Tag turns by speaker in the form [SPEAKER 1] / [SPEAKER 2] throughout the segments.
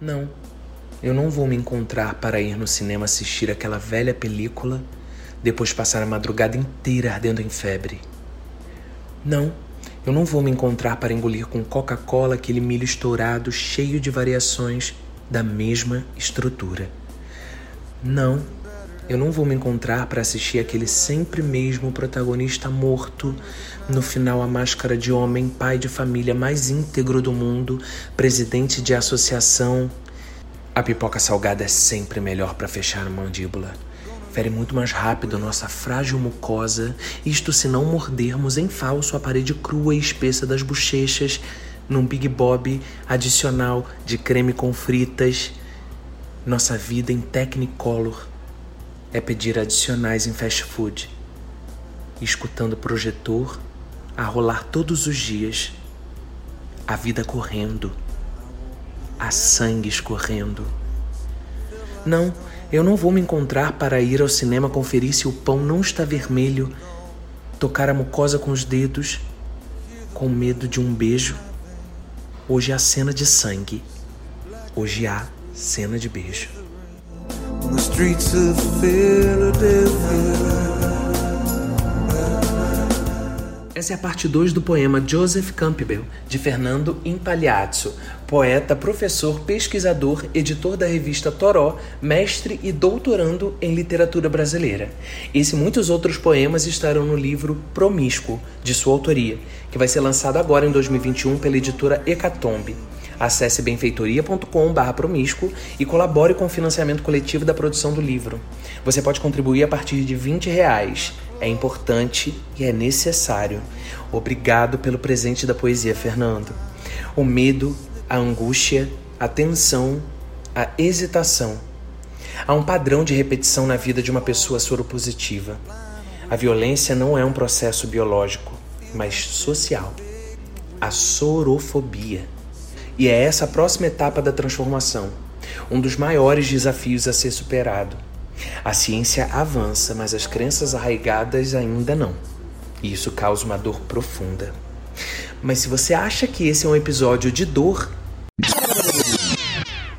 [SPEAKER 1] Não, eu não vou me encontrar para ir no cinema assistir aquela velha película, depois passar a madrugada inteira ardendo em febre. Não, eu não vou me encontrar para engolir com Coca-Cola aquele milho estourado cheio de variações da mesma estrutura. Não, eu não vou me encontrar para assistir aquele sempre mesmo protagonista morto, no final a máscara de homem, pai de família mais íntegro do mundo, presidente de associação. A pipoca salgada é sempre melhor para fechar a mandíbula. Fere muito mais rápido nossa frágil mucosa, isto se não mordermos em falso a parede crua e espessa das bochechas, num Big Bob adicional de creme com fritas. Nossa vida em Technicolor é pedir adicionais em fast food, escutando o projetor a rolar todos os dias, a vida correndo, a sangue escorrendo. Não, eu não vou me encontrar para ir ao cinema conferir se o pão não está vermelho, tocar a mucosa com os dedos, com medo de um beijo. Hoje há cena de sangue. Hoje há cena de beijo. On the streets of Philadelphia. Essa é a parte 2 do poema Joseph Campbell, de Fernando Impagliazzo, poeta, professor, pesquisador, editor da revista Toró, mestre e doutorando em literatura brasileira. Esse e muitos outros poemas estarão no livro Promíscuo, de sua autoria, que vai ser lançado agora em 2021 pela editora Hecatombe. Acesse benfeitoria.com.br e colabore com o financiamento coletivo da produção do livro. Você pode contribuir a partir de 20 reais é importante e é necessário. Obrigado pelo presente da poesia, Fernando. O medo, a angústia, a tensão, a hesitação. Há um padrão de repetição na vida de uma pessoa soropositiva. A violência não é um processo biológico, mas social. A sorofobia. E é essa a próxima etapa da transformação, um dos maiores desafios a ser superado. A ciência avança, mas as crenças arraigadas ainda não. E isso causa uma dor profunda. Mas se você acha que esse é um episódio de dor,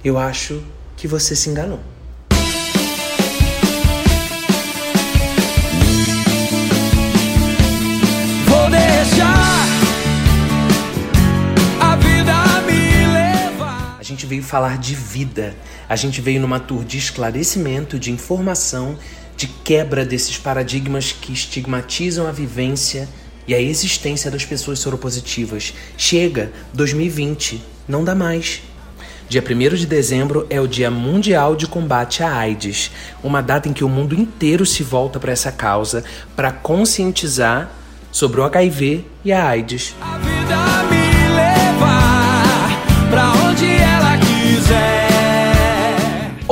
[SPEAKER 1] eu acho que você se enganou. Gente veio falar de vida a gente veio numa tour de esclarecimento, de informação, de quebra desses paradigmas que estigmatizam a vivência e a existência das pessoas soropositivas. Chega, 2020, não dá mais. Dia 1 de dezembro é o Dia Mundial de Combate à AIDS, uma data em que o mundo inteiro se volta para essa causa para conscientizar sobre o HIV e a AIDS. A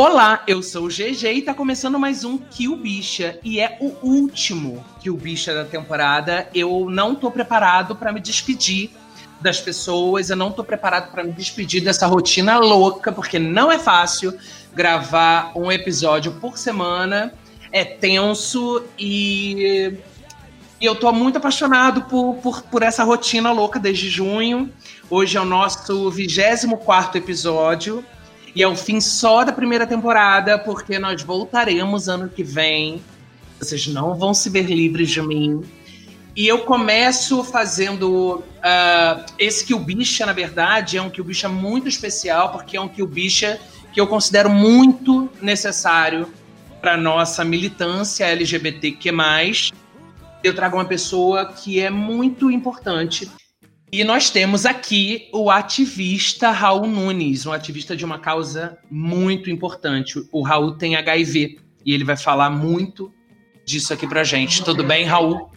[SPEAKER 1] Olá, eu sou o GG e tá começando mais um Kill Bicha e é o último Kill Bicha da temporada. Eu não tô preparado para me despedir das pessoas, eu não tô preparado para me despedir dessa rotina louca, porque não é fácil gravar um episódio por semana. É tenso e, e eu tô muito apaixonado por, por, por essa rotina louca desde junho. Hoje é o nosso 24 episódio. E é o fim só da primeira temporada, porque nós voltaremos ano que vem. Vocês não vão se ver livres de mim. E eu começo fazendo uh, esse Kill Bicha, na verdade, é um Kill Bicha muito especial, porque é um Kill Bicha que eu considero muito necessário para nossa militância LGBTQ+. Eu trago uma pessoa que é muito importante e nós temos aqui o ativista Raul Nunes, um ativista de uma causa muito importante. O Raul tem HIV e ele vai falar muito disso aqui pra gente. Tudo bem, Raul?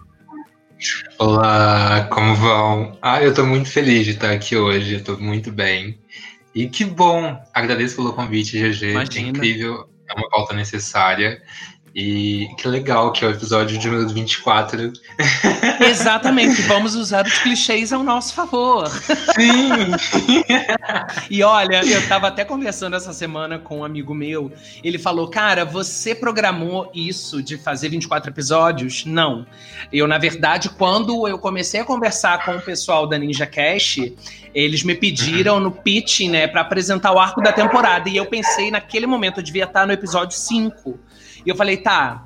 [SPEAKER 2] Olá, como vão? Ah, eu tô muito feliz de estar aqui hoje, eu tô muito bem. E que bom! Agradeço pelo convite, GG.
[SPEAKER 1] Imagina.
[SPEAKER 2] É incrível, é uma pauta necessária. E que legal que é o episódio de número 24.
[SPEAKER 1] Exatamente, vamos usar os clichês ao nosso favor.
[SPEAKER 2] Sim!
[SPEAKER 1] e olha, eu estava até conversando essa semana com um amigo meu. Ele falou: Cara, você programou isso de fazer 24 episódios? Não. Eu, na verdade, quando eu comecei a conversar com o pessoal da Ninja Cash, eles me pediram no pitching, né, para apresentar o arco da temporada. E eu pensei, naquele momento, eu devia estar no episódio 5. E eu falei, tá,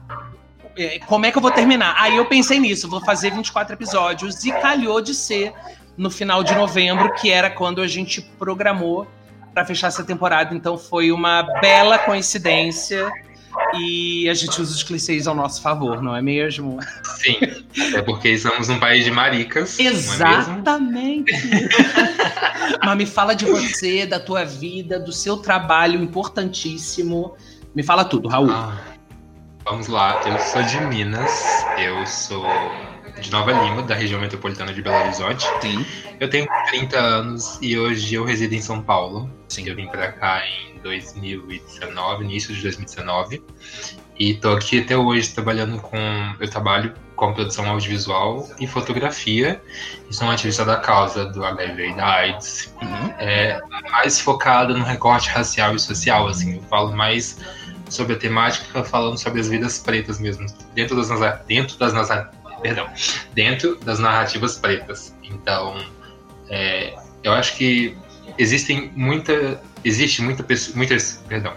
[SPEAKER 1] é, como é que eu vou terminar? Aí eu pensei nisso, vou fazer 24 episódios e calhou de ser no final de novembro, que era quando a gente programou para fechar essa temporada. Então foi uma bela coincidência e a gente usa os clichês ao nosso favor, não é mesmo?
[SPEAKER 2] Sim, é porque estamos num país de maricas.
[SPEAKER 1] É Exatamente. É Mas me fala de você, da tua vida, do seu trabalho importantíssimo. Me fala tudo, Raul. Ah.
[SPEAKER 2] Vamos lá, eu sou de Minas, eu sou de Nova Lima, da região metropolitana de Belo Horizonte.
[SPEAKER 1] Sim.
[SPEAKER 2] Eu tenho 30 anos e hoje eu resido em São Paulo. Sim. Eu vim para cá em 2019, início de 2019. E tô aqui até hoje trabalhando com. Eu trabalho com produção audiovisual e fotografia. E sou um ativista da causa do HIV e da AIDS. Uhum. É, mais focada no recorte racial e social, assim. Eu falo mais sobre a temática, falando sobre as vidas pretas mesmo, dentro das, dentro das, perdão, dentro das narrativas pretas. Então, é, eu acho que existem muita, existe muita, muitas, perdão,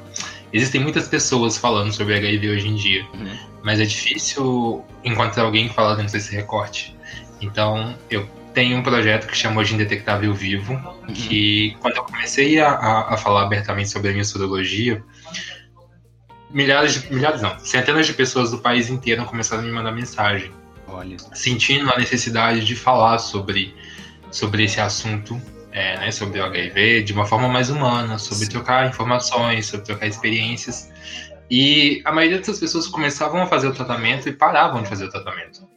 [SPEAKER 2] existem muitas pessoas falando sobre HIV hoje em dia, uhum. mas é difícil encontrar alguém falando dentro desse recorte. Então, eu tenho um projeto que chama Hoje Indetectável Vivo, uhum. que quando eu comecei a, a, a falar abertamente sobre a minha sorologia, milhares de, milhares não, centenas de pessoas do país inteiro começaram a me mandar mensagem.
[SPEAKER 1] Olha.
[SPEAKER 2] Sentindo a necessidade de falar sobre, sobre esse assunto, é, né, sobre o HIV, de uma forma mais humana, sobre Sim. trocar informações, sobre trocar experiências. E a maioria dessas pessoas começavam a fazer o tratamento e paravam de fazer o tratamento.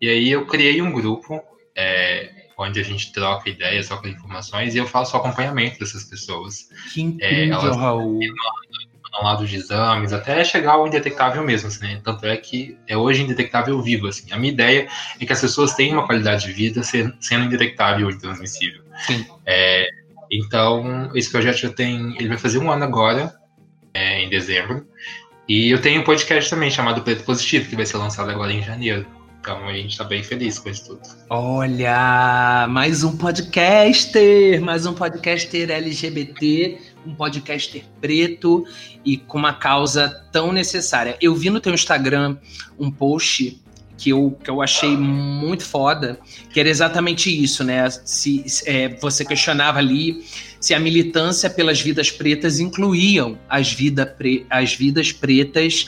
[SPEAKER 2] E aí eu criei um grupo é, onde a gente troca ideias, troca informações e eu faço o acompanhamento dessas pessoas.
[SPEAKER 1] Que incrível, é, elas Raul
[SPEAKER 2] ao lado de exames, até chegar ao indetectável mesmo, assim, né? Tanto é que é hoje indetectável vivo, assim. A minha ideia é que as pessoas tenham uma qualidade de vida sendo indetectável e transmissível.
[SPEAKER 1] Sim.
[SPEAKER 2] É, então, esse projeto já tem, ele vai fazer um ano agora, é, em dezembro, e eu tenho um podcast também chamado Preto Positivo, que vai ser lançado agora em janeiro. Então a gente está bem feliz com isso tudo.
[SPEAKER 1] Olha, mais um podcaster, mais um podcaster LGBT um podcaster preto e com uma causa tão necessária. Eu vi no teu Instagram um post que eu, que eu achei muito foda, que era exatamente isso, né? Se, é, você questionava ali se a militância pelas vidas pretas incluíam as, vida pre, as vidas pretas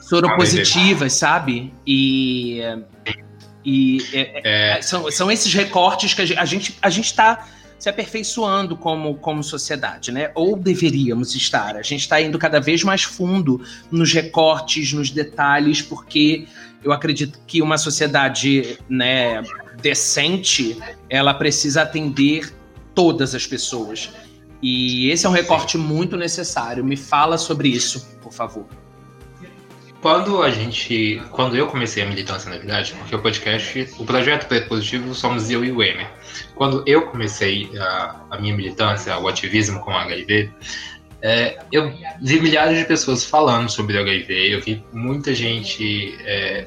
[SPEAKER 1] soropositivas, sabe? E, e é, é. São, são esses recortes que a gente a gente está se aperfeiçoando como, como sociedade, né? Ou deveríamos estar. A gente está indo cada vez mais fundo nos recortes, nos detalhes, porque eu acredito que uma sociedade né, decente ela precisa atender todas as pessoas. E esse é um recorte muito necessário. Me fala sobre isso, por favor.
[SPEAKER 2] Quando a gente. Quando eu comecei a militância, na verdade, porque o podcast, o projeto Preto Positivo somos eu e o Emer. Quando eu comecei a, a minha militância, o ativismo com HIV, é, eu vi milhares de pessoas falando sobre HIV, eu vi muita gente é,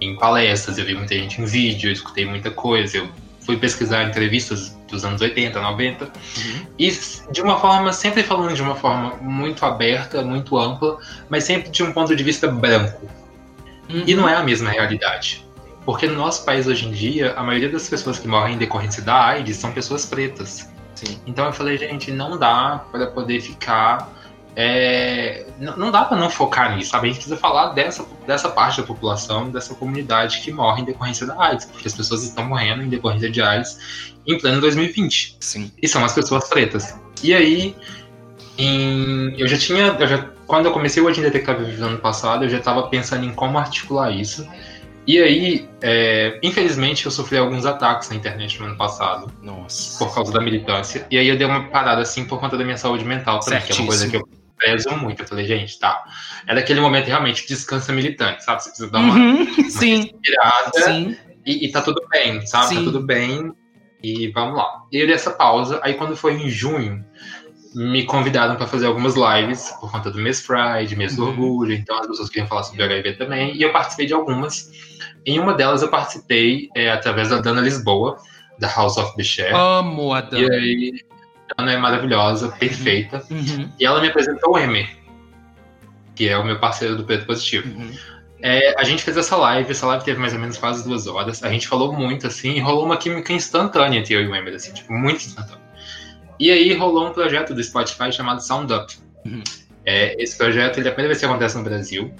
[SPEAKER 2] em palestras, eu vi muita gente em vídeo, eu escutei muita coisa, eu fui pesquisar entrevistas dos anos 80, 90, uhum. e de uma forma, sempre falando de uma forma muito aberta, muito ampla, mas sempre de um ponto de vista branco. Uhum. E não é a mesma realidade. Porque no nosso país hoje em dia, a maioria das pessoas que morrem em decorrência da AIDS são pessoas pretas.
[SPEAKER 1] Sim.
[SPEAKER 2] Então eu falei, gente, não dá para poder ficar é, não dá para não focar nisso, sabe? A gente precisa falar dessa, dessa parte da população, dessa comunidade que morre em decorrência da AIDS, porque as pessoas estão morrendo em decorrência de AIDS em pleno 2020.
[SPEAKER 1] Sim.
[SPEAKER 2] E são as pessoas pretas. E aí, em, eu já tinha, eu já, quando eu comecei o Agenda Detectável no ano passado, eu já estava pensando em como articular isso. E aí, é, infelizmente, eu sofri alguns ataques na internet no ano passado.
[SPEAKER 1] Nossa.
[SPEAKER 2] Por causa da militância. E aí eu dei uma parada assim por conta da minha saúde mental também, que é uma coisa que eu prezo muito. Eu falei, gente, tá. É daquele momento realmente descansa militante, sabe? Você precisa dar uma,
[SPEAKER 1] uhum,
[SPEAKER 2] uma
[SPEAKER 1] sim.
[SPEAKER 2] respirada. Sim. E, e tá tudo bem, sabe? Tá
[SPEAKER 1] Sim.
[SPEAKER 2] Tá tudo bem. E vamos lá. E eu dei essa pausa. Aí quando foi em junho, me convidaram para fazer algumas lives por conta do mês Pride, mês do
[SPEAKER 1] Uhum.
[SPEAKER 2] orgulho. Então as pessoas queriam falar sobre HIV também. E eu participei de algumas. Em uma delas eu participei é, através da Dana Lisboa, da House of Bichère.
[SPEAKER 1] Amo a
[SPEAKER 2] E
[SPEAKER 1] Dana.
[SPEAKER 2] aí, ela é maravilhosa, perfeita.
[SPEAKER 1] Uhum,
[SPEAKER 2] E ela me apresentou o Emer, que é o meu parceiro do Preto Positivo.
[SPEAKER 1] uhum.
[SPEAKER 2] É, a gente fez essa live, essa live teve mais ou menos quase duas horas. A gente falou muito, assim, e rolou uma química instantânea entre eu e o Emer, assim, tipo, muito instantânea. E aí rolou um projeto do Spotify chamado Sound Up.
[SPEAKER 1] Uhum.
[SPEAKER 2] É, esse projeto, ele é a primeira vez que acontece no Brasil.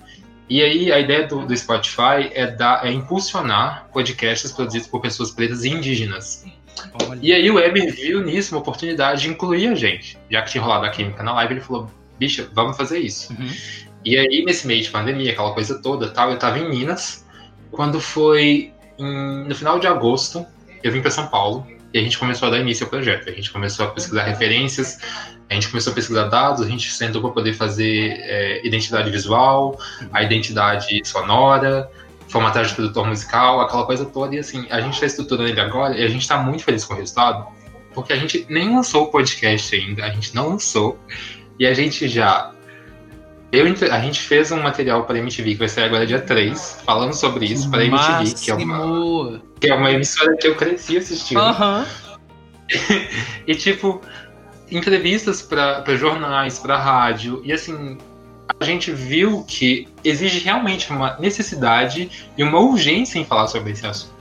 [SPEAKER 2] E aí a ideia do, do Spotify é, dar, é impulsionar podcasts produzidos por pessoas pretas e indígenas.
[SPEAKER 1] Olha.
[SPEAKER 2] E aí o Weber viu nisso uma oportunidade de incluir a gente. Já que tinha rolado a química na live, ele falou, bicha, vamos fazer isso.
[SPEAKER 1] Uhum.
[SPEAKER 2] E aí, nesse meio de pandemia, aquela coisa toda tal, eu tava em Minas. Quando foi em- no final de agosto, eu vim para São Paulo e a gente começou a dar início ao projeto. A gente começou a pesquisar referências, a gente começou a pesquisar dados, a gente sentou para poder fazer é, identidade visual, a identidade sonora, formatagem de produtor musical, aquela coisa toda. E assim, a gente está estruturando ele agora e a gente está muito feliz com o resultado, porque a gente nem lançou o podcast ainda, a gente não lançou, e a gente já. Eu, a gente fez um material para MTV que vai sair agora dia 3, falando sobre isso, para MTV, que é, uma, que é uma emissora que eu cresci assistindo.
[SPEAKER 1] Aham.
[SPEAKER 2] E, tipo, entrevistas para jornais, para rádio. E, assim, a gente viu que exige realmente uma necessidade e uma urgência em falar sobre esse assunto.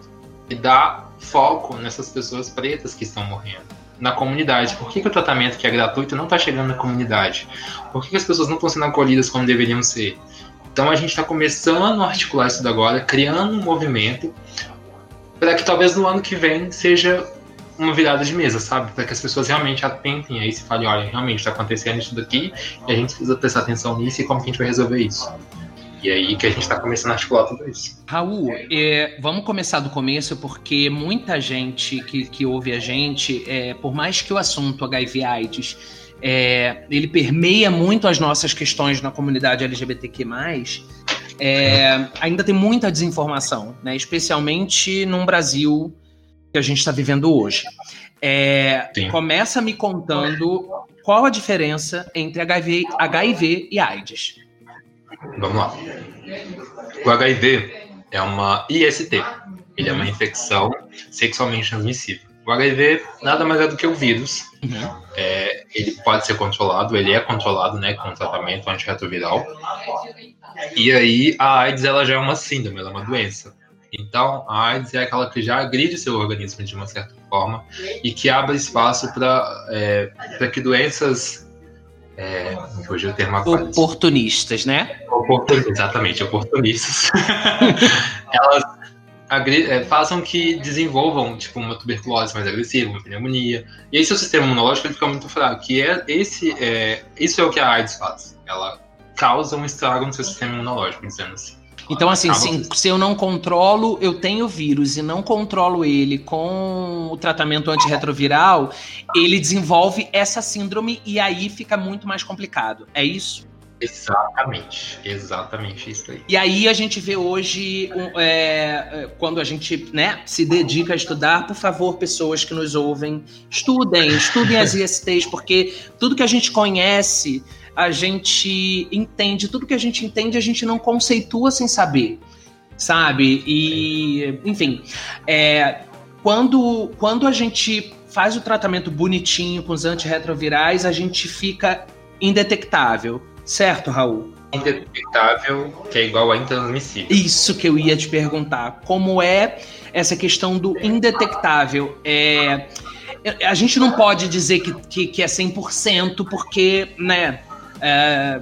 [SPEAKER 2] E dar foco nessas pessoas pretas que estão morrendo. Na comunidade. Por que, que o tratamento que é gratuito não está chegando na comunidade? Por que, que as pessoas não estão sendo acolhidas como deveriam ser? Então a gente está começando a articular isso agora, criando um movimento para que talvez no ano que vem seja uma virada de mesa, sabe? Para que as pessoas realmente atentem a isso e falem, olha, realmente está acontecendo isso daqui e a gente precisa prestar atenção nisso e como que a gente vai resolver isso. E aí que a gente está começando a articular tudo isso.
[SPEAKER 1] Raul, é, vamos começar do começo, porque muita gente que, que ouve a gente, é, por mais que o assunto HIV AIDS é, ele permeia muito as nossas questões na comunidade LGBTQ+, é, ainda tem muita desinformação, né? especialmente num Brasil que a gente está vivendo hoje. É, começa me contando qual a diferença entre HIV, HIV e AIDS.
[SPEAKER 2] Vamos lá. O HIV é uma IST. Ele é uma infecção sexualmente transmissível. O HIV nada mais é do que o vírus.
[SPEAKER 1] Uhum.
[SPEAKER 2] É, ele pode ser controlado, ele é controlado né, com tratamento antirretroviral. E aí a AIDS ela já é uma síndrome, ela é uma doença. Então a AIDS é aquela que já agride seu organismo de uma certa forma e que abre espaço para é, pra que doenças. É, fugiu o termo.
[SPEAKER 1] Oportunistas, né?
[SPEAKER 2] Oportun- Exatamente, oportunistas. Elas é, façam que desenvolvam tipo uma tuberculose mais agressiva, uma pneumonia. E aí seu sistema imunológico ele fica muito fraco. E é esse é isso é o que a AIDS faz. Ela causa um estrago no seu sistema imunológico, dizendo assim.
[SPEAKER 1] Então, assim,
[SPEAKER 2] Acaba
[SPEAKER 1] sim, se eu não controlo, eu tenho vírus e não controlo ele com o tratamento antirretroviral, ele desenvolve essa síndrome e aí fica muito mais complicado. É isso?
[SPEAKER 2] Exatamente, exatamente isso aí.
[SPEAKER 1] E aí a gente vê hoje, é, é, quando a gente né, se dedica a estudar, por favor, pessoas que nos ouvem, estudem, estudem as ISTs, porque tudo que a gente conhece, a gente entende, tudo que a gente entende, a gente não conceitua sem saber, sabe? E, enfim, é, quando, quando a gente faz o tratamento bonitinho com os antirretrovirais, a gente fica indetectável, certo, Raul?
[SPEAKER 2] Indetectável, que é igual a intransmissível.
[SPEAKER 1] Isso que eu ia te perguntar. Como é essa questão do indetectável? É, a gente não pode dizer que, que, que é 100%, porque, né, é,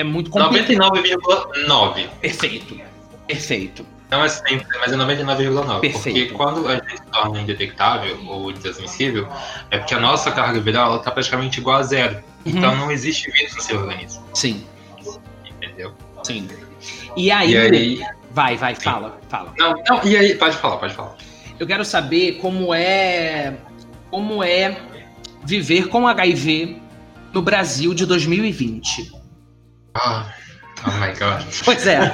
[SPEAKER 1] é muito complicado.
[SPEAKER 2] 99,9.
[SPEAKER 1] Perfeito, perfeito.
[SPEAKER 2] Não é sempre, mas é 99,9.
[SPEAKER 1] Perfeito.
[SPEAKER 2] Porque quando a gente se torna indetectável ou intransmissível, é porque a nossa carga viral está praticamente igual a zero.
[SPEAKER 1] Uhum.
[SPEAKER 2] Então não existe vírus no seu organismo,
[SPEAKER 1] Sim,
[SPEAKER 2] entendeu?
[SPEAKER 1] sim. E aí,
[SPEAKER 2] E aí.
[SPEAKER 1] vai, vai, fala, fala.
[SPEAKER 2] Não, não, e aí, pode falar, pode falar.
[SPEAKER 1] Eu quero saber como é como é viver com HIV no Brasil de 2020.
[SPEAKER 2] Ah, oh my god.
[SPEAKER 1] Pois é.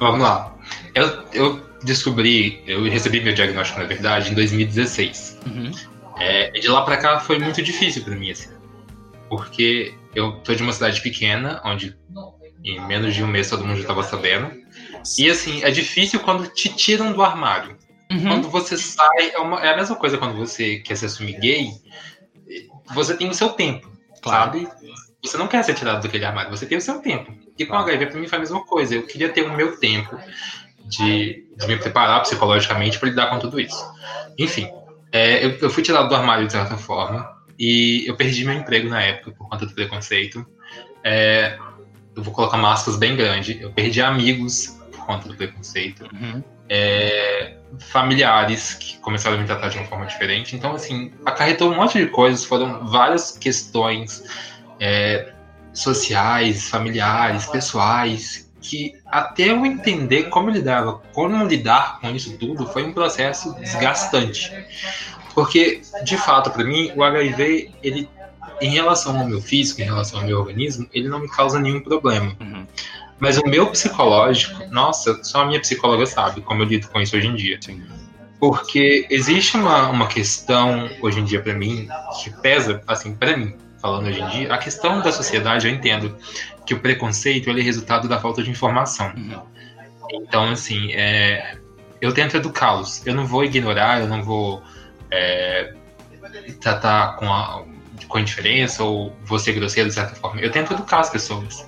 [SPEAKER 2] Vamos lá. eu, eu descobri, eu recebi meu diagnóstico, na verdade, em 2016. Uhum. É, de lá para cá foi muito difícil para mim, assim. Porque eu tô de uma cidade pequena, onde em menos de um mês todo mundo já tava sabendo. E assim, é difícil quando te tiram do armário. Uhum. Quando você sai, é, uma, é, a mesma coisa quando você quer se assumir gay. Você tem o seu tempo, claro. sabe? Você não quer ser tirado daquele armário, você tem o seu tempo. E com o HIV pra mim foi a mesma coisa. Eu queria ter o meu tempo de, de me preparar psicologicamente para lidar com tudo isso. Enfim, é, eu, eu, fui tirado do armário de certa forma e eu perdi meu emprego na época por conta do preconceito. É, eu vou colocar máscaras bem grande. Eu perdi amigos por conta do preconceito. Uhum. É, familiares que começaram a me tratar de uma forma diferente. Então, assim, acarretou um monte de coisas. Foram várias questões é, sociais, familiares, pessoais, que até eu entender como lidar, como lidar com isso tudo foi um processo desgastante. Porque, de fato, para mim, o HIV, ele, em relação ao meu físico, em relação ao meu organismo, ele não me causa nenhum problema. Uhum. Mas o meu psicológico, nossa, só a minha psicóloga sabe como eu lido com isso hoje em dia. Porque existe uma, uma questão hoje em dia para mim que pesa, assim, para mim, falando hoje em dia, a questão da sociedade, eu entendo que o preconceito é resultado da falta de informação. Uhum. Então, assim, é, eu tento educá-los. Eu não vou ignorar, eu não vou é, tratar com, a, com indiferença ou vou ser grosseiro de certa forma. Eu tento educar as pessoas.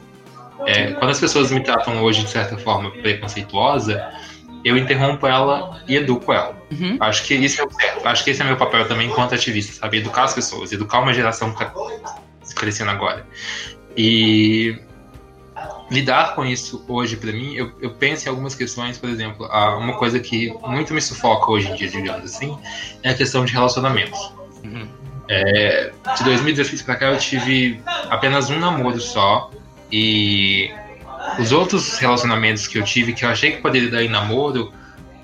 [SPEAKER 2] É, quando as pessoas me tratam hoje de certa forma preconceituosa, eu interrompo ela e educo ela. Uhum. Acho que isso é o certo. Acho que esse é meu papel também enquanto ativista, sabe? Educar as pessoas, educar uma geração que está crescendo agora. E lidar com isso hoje para mim, eu, eu, penso em algumas questões, por exemplo, uma coisa que muito me sufoca hoje em dia, digamos assim, é a questão de relacionamentos. Uhum. É, de 2016 para cá eu tive apenas um namoro só e os outros relacionamentos que eu tive que eu achei que poderia dar em namoro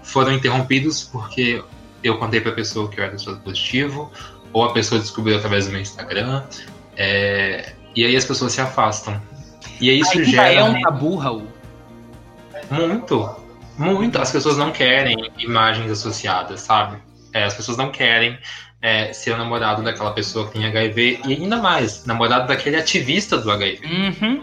[SPEAKER 2] foram interrompidos porque eu contei para a pessoa que eu era soro positivo, ou a pessoa descobriu através do meu Instagram, é, e aí as pessoas se afastam. E aí isso aí gera.
[SPEAKER 1] é um tabu, Raul.
[SPEAKER 2] Muito, muito. As pessoas não querem imagens associadas, sabe? É, as pessoas não querem é, ser o namorado daquela pessoa que tem HIV, e ainda mais, namorado daquele ativista do HIV. Uhum.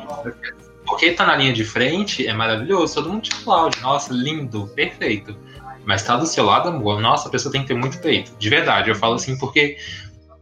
[SPEAKER 2] Porque tá na linha de frente é maravilhoso, todo mundo te aplaude. Nossa, lindo, perfeito. Mas tá do seu lado, amor, nossa, a pessoa tem que ter muito peito. De verdade, eu falo assim porque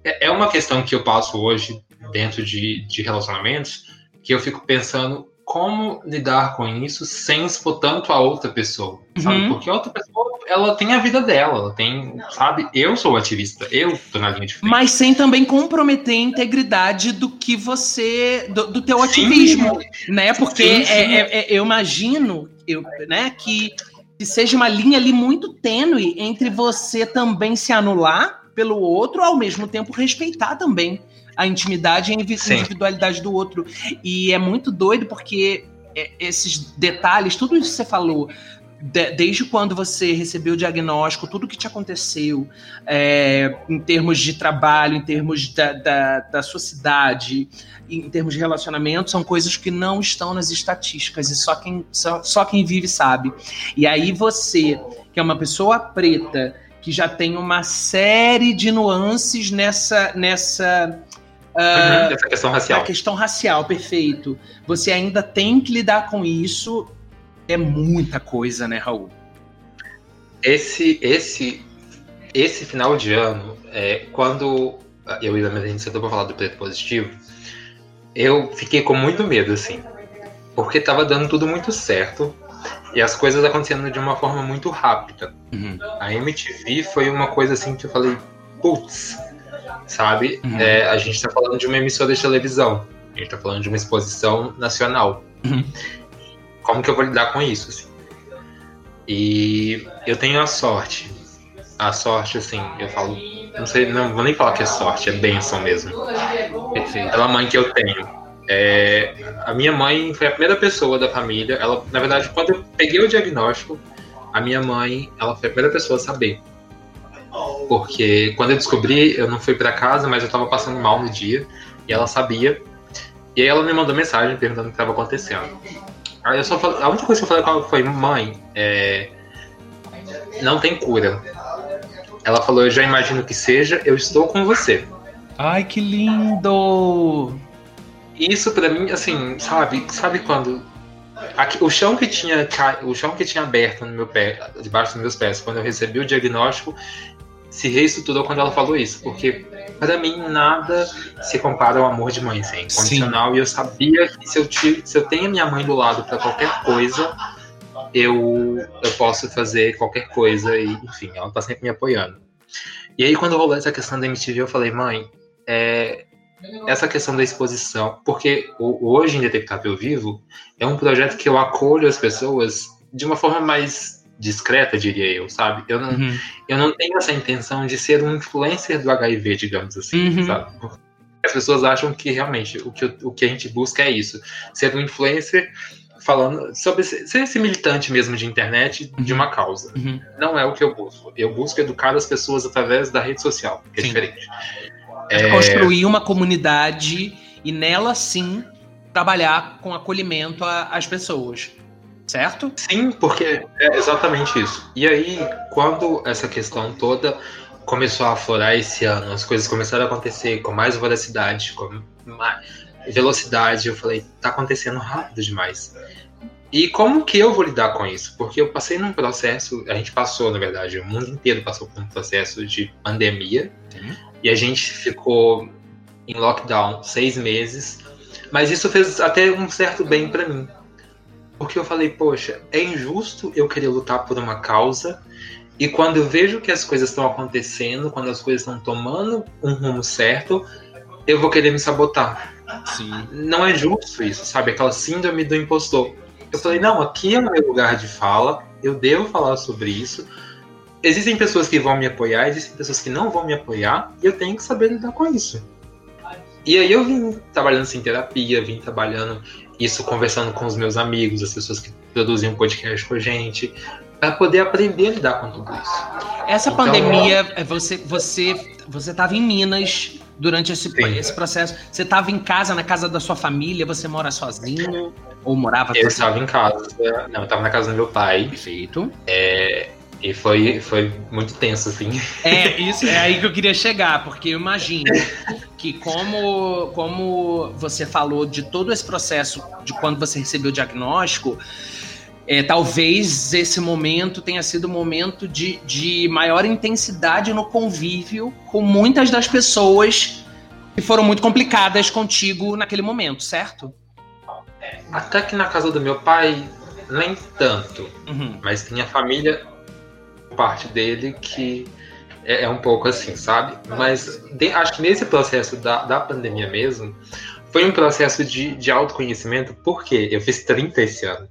[SPEAKER 2] é, é uma questão que eu passo hoje dentro de, de relacionamentos que eu fico pensando como lidar com isso sem expor tanto a outra pessoa, sabe? Uhum. Porque a outra pessoa, ela tem a vida dela, ela tem, sabe? Eu sou ativista, eu tô na linha de frente.
[SPEAKER 1] Mas sem também comprometer a integridade do que você, do, do teu ativismo, sim. né? Porque sim, sim. É, é, é, eu imagino, eu, né, que, que seja uma linha ali muito tênue entre você também se anular pelo outro, ao mesmo tempo respeitar também a intimidade e a individualidade Sim. do outro. E é muito doido porque é, esses detalhes, tudo isso que você falou, de, desde quando você recebeu o diagnóstico, tudo que te aconteceu, é, em termos de trabalho, em termos da, da, da sua cidade, em termos de relacionamento, são coisas que não estão nas estatísticas e só quem, só, só quem vive sabe. E aí você, que é uma pessoa preta, que já tem uma série de nuances nessa, nessa
[SPEAKER 2] Uh, Essa questão racial.
[SPEAKER 1] A questão racial, perfeito. Você ainda tem que lidar com isso. É muita coisa, né, Raul?
[SPEAKER 2] Esse, esse, esse final de ano, é, quando eu e a minha gente sentou pra falar do preto positivo, eu fiquei com muito medo, assim. Porque tava dando tudo muito certo e as coisas acontecendo de uma forma muito rápida. Uhum. A MTV foi uma coisa assim que eu falei, putz, sabe? Uhum. É, a gente está falando de uma emissora de televisão, a gente está falando de uma exposição nacional. Uhum. Como que eu vou lidar com isso? Assim? E eu tenho a sorte, a sorte, assim, eu falo, não sei, não vou nem falar que é sorte, é bênção mesmo. Pela mãe que eu tenho. É, a minha mãe foi a primeira pessoa da família. Ela, na verdade, quando eu peguei o diagnóstico, a minha mãe, ela foi a primeira pessoa a saber. Porque quando eu descobri, eu não fui para casa, mas eu tava passando mal no dia, e ela sabia. E aí ela me mandou mensagem perguntando o que estava acontecendo. Aí eu só falei, a única coisa que eu falei com ela foi, mãe, é, não tem cura. Ela falou, eu já imagino que seja, eu estou com você.
[SPEAKER 1] Ai, que lindo!
[SPEAKER 2] Isso para mim, assim, sabe, sabe quando aqui, o chão que tinha o chão que tinha aberto no meu pé, debaixo dos meus pés, quando eu recebi o diagnóstico, se reestruturou quando ela falou isso, porque para mim nada se compara ao amor de mãe, assim, incondicional, Sim. e eu sabia que se eu, se eu tenho minha mãe do lado para qualquer coisa, eu, eu posso fazer qualquer coisa, e enfim, ela tá sempre me apoiando. E aí quando rolou essa questão da MTV, eu falei, mãe, é, essa questão da exposição, porque hoje em Detectável Vivo é um projeto que eu acolho as pessoas de uma forma mais discreta, diria eu, sabe? Eu não, uhum. eu não tenho essa intenção de ser um influencer do HIV, digamos assim, uhum. sabe? As pessoas acham que realmente o que, o que a gente busca é isso, ser um influencer falando sobre ser esse militante mesmo de internet uhum. de uma causa. Uhum. Não é o que eu busco. Eu busco educar as pessoas através da rede social, que é Sim. diferente.
[SPEAKER 1] É... Construir uma comunidade e nela sim trabalhar com acolhimento às pessoas. Certo?
[SPEAKER 2] Sim, porque é exatamente isso. E aí, quando essa questão toda começou a aflorar esse ano, as coisas começaram a acontecer com mais voracidade, com mais velocidade, eu falei, tá acontecendo rápido demais. E como que eu vou lidar com isso? Porque eu passei num processo, a gente passou, na verdade, o mundo inteiro passou por um processo de pandemia, Sim. e a gente ficou em lockdown seis meses, mas isso fez até um certo bem para mim. Porque eu falei, poxa, é injusto eu querer lutar por uma causa, e quando eu vejo que as coisas estão acontecendo, quando as coisas estão tomando um rumo certo, eu vou querer me sabotar. Sim. Não é justo isso, sabe? Aquela síndrome do impostor. Eu falei, não, aqui é o meu lugar de fala, eu devo falar sobre isso. Existem pessoas que vão me apoiar, existem pessoas que não vão me apoiar, e eu tenho que saber lidar com isso. E aí eu vim trabalhando assim, em terapia, vim trabalhando isso, conversando com os meus amigos, as pessoas que produzem um podcast com a gente, para poder aprender a lidar com tudo isso.
[SPEAKER 1] Essa então, pandemia, você você você estava em Minas durante esse, esse processo. Você estava em casa, na casa da sua família, você mora sozinho? Ou morava
[SPEAKER 2] Eu estava em casa. Não, eu estava na casa do meu pai.
[SPEAKER 1] Perfeito.
[SPEAKER 2] É, e foi, foi muito tenso, assim.
[SPEAKER 1] É, isso é aí que eu queria chegar, porque eu imagino que como, como você falou de todo esse processo de quando você recebeu o diagnóstico, é, talvez esse momento tenha sido um momento de, de maior intensidade no convívio com muitas das pessoas que foram muito complicadas contigo naquele momento, certo?
[SPEAKER 2] Até que na casa do meu pai, nem tanto. Uhum. Mas tem a família, parte dele, que é, é um pouco assim, sabe? Mas de, acho que nesse processo da, da pandemia mesmo, foi um processo de, de autoconhecimento, porque eu fiz 30 esse ano.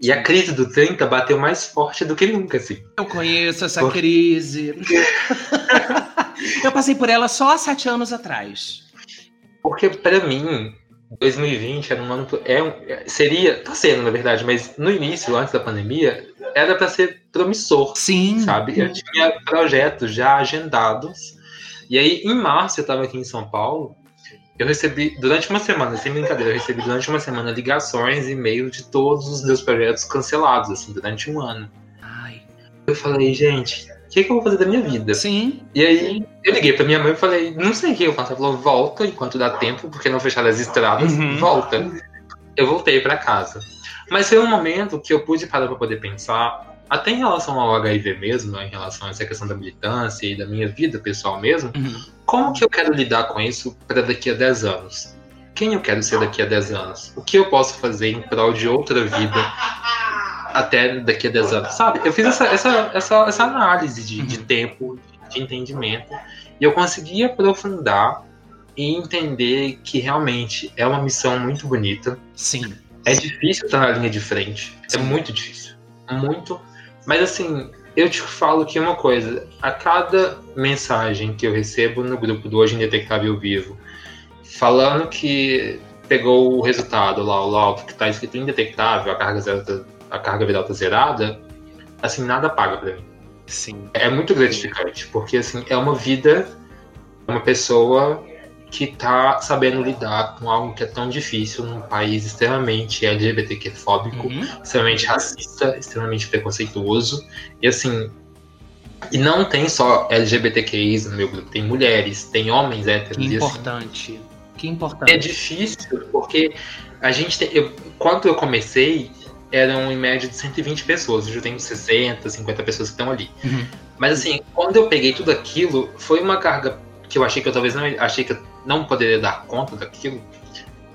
[SPEAKER 2] E a crise do 30 bateu mais forte do que nunca, assim.
[SPEAKER 1] Eu conheço essa Por... crise. eu passei por ela só há sete anos atrás.
[SPEAKER 2] Porque, para mim, 2020 era um ano. É, seria. Tá sendo, na verdade, mas no início, antes da pandemia, era para ser promissor.
[SPEAKER 1] Sim.
[SPEAKER 2] Sabe? Eu tinha projetos já agendados. E aí, em março, eu estava aqui em São Paulo eu recebi, durante uma semana, sem brincadeira, eu recebi durante uma semana ligações e e-mails de todos os meus projetos cancelados, assim, durante um ano. Ai. Eu falei, gente, o que, que, eu vou fazer da minha vida?
[SPEAKER 1] Sim.
[SPEAKER 2] E aí eu liguei pra minha mãe e falei, não sei o que eu faço. Ela falou, volta enquanto dá tempo, porque não fecharam as estradas, uhum. volta. Eu voltei para casa. Mas foi um momento que eu pude parar pra poder pensar até em relação ao HIV mesmo, em relação a essa questão da militância e da minha vida pessoal mesmo, uhum. como que eu quero lidar com isso para daqui a 10 anos? Quem eu quero ser daqui a 10 anos? O que eu posso fazer em prol de outra vida até daqui a 10 anos? Sabe? Eu fiz essa, essa, essa, essa análise de, de uhum. tempo, de entendimento, e eu consegui aprofundar e entender que realmente é uma missão muito bonita.
[SPEAKER 1] Sim.
[SPEAKER 2] É difícil estar na linha de frente. É muito difícil. Muito mas assim, eu te falo que uma coisa, a cada mensagem que eu recebo no grupo do Hoje Indetectável Vivo, falando que pegou o resultado lá, o laudo que está escrito indetectável, a carga, zero, a carga viral tá zerada, assim, nada paga para mim.
[SPEAKER 1] Sim.
[SPEAKER 2] É muito gratificante, porque assim, é uma vida, uma pessoa que está sabendo lidar com algo que é tão difícil num país extremamente LGBTQ-fóbico, uhum. extremamente racista, extremamente preconceituoso. E assim, e não tem só LGBTQIs no meu grupo, tem mulheres, tem homens héteros.
[SPEAKER 1] Que importante. Assim, que importante.
[SPEAKER 2] É difícil, porque a gente tem. Eu, quando eu comecei, eram em média de 120 pessoas. Hoje eu tenho 60, 50 pessoas que estão ali. Uhum. Mas assim, quando eu peguei tudo aquilo, foi uma carga que eu achei que eu talvez não achei que eu não poderia dar conta daquilo.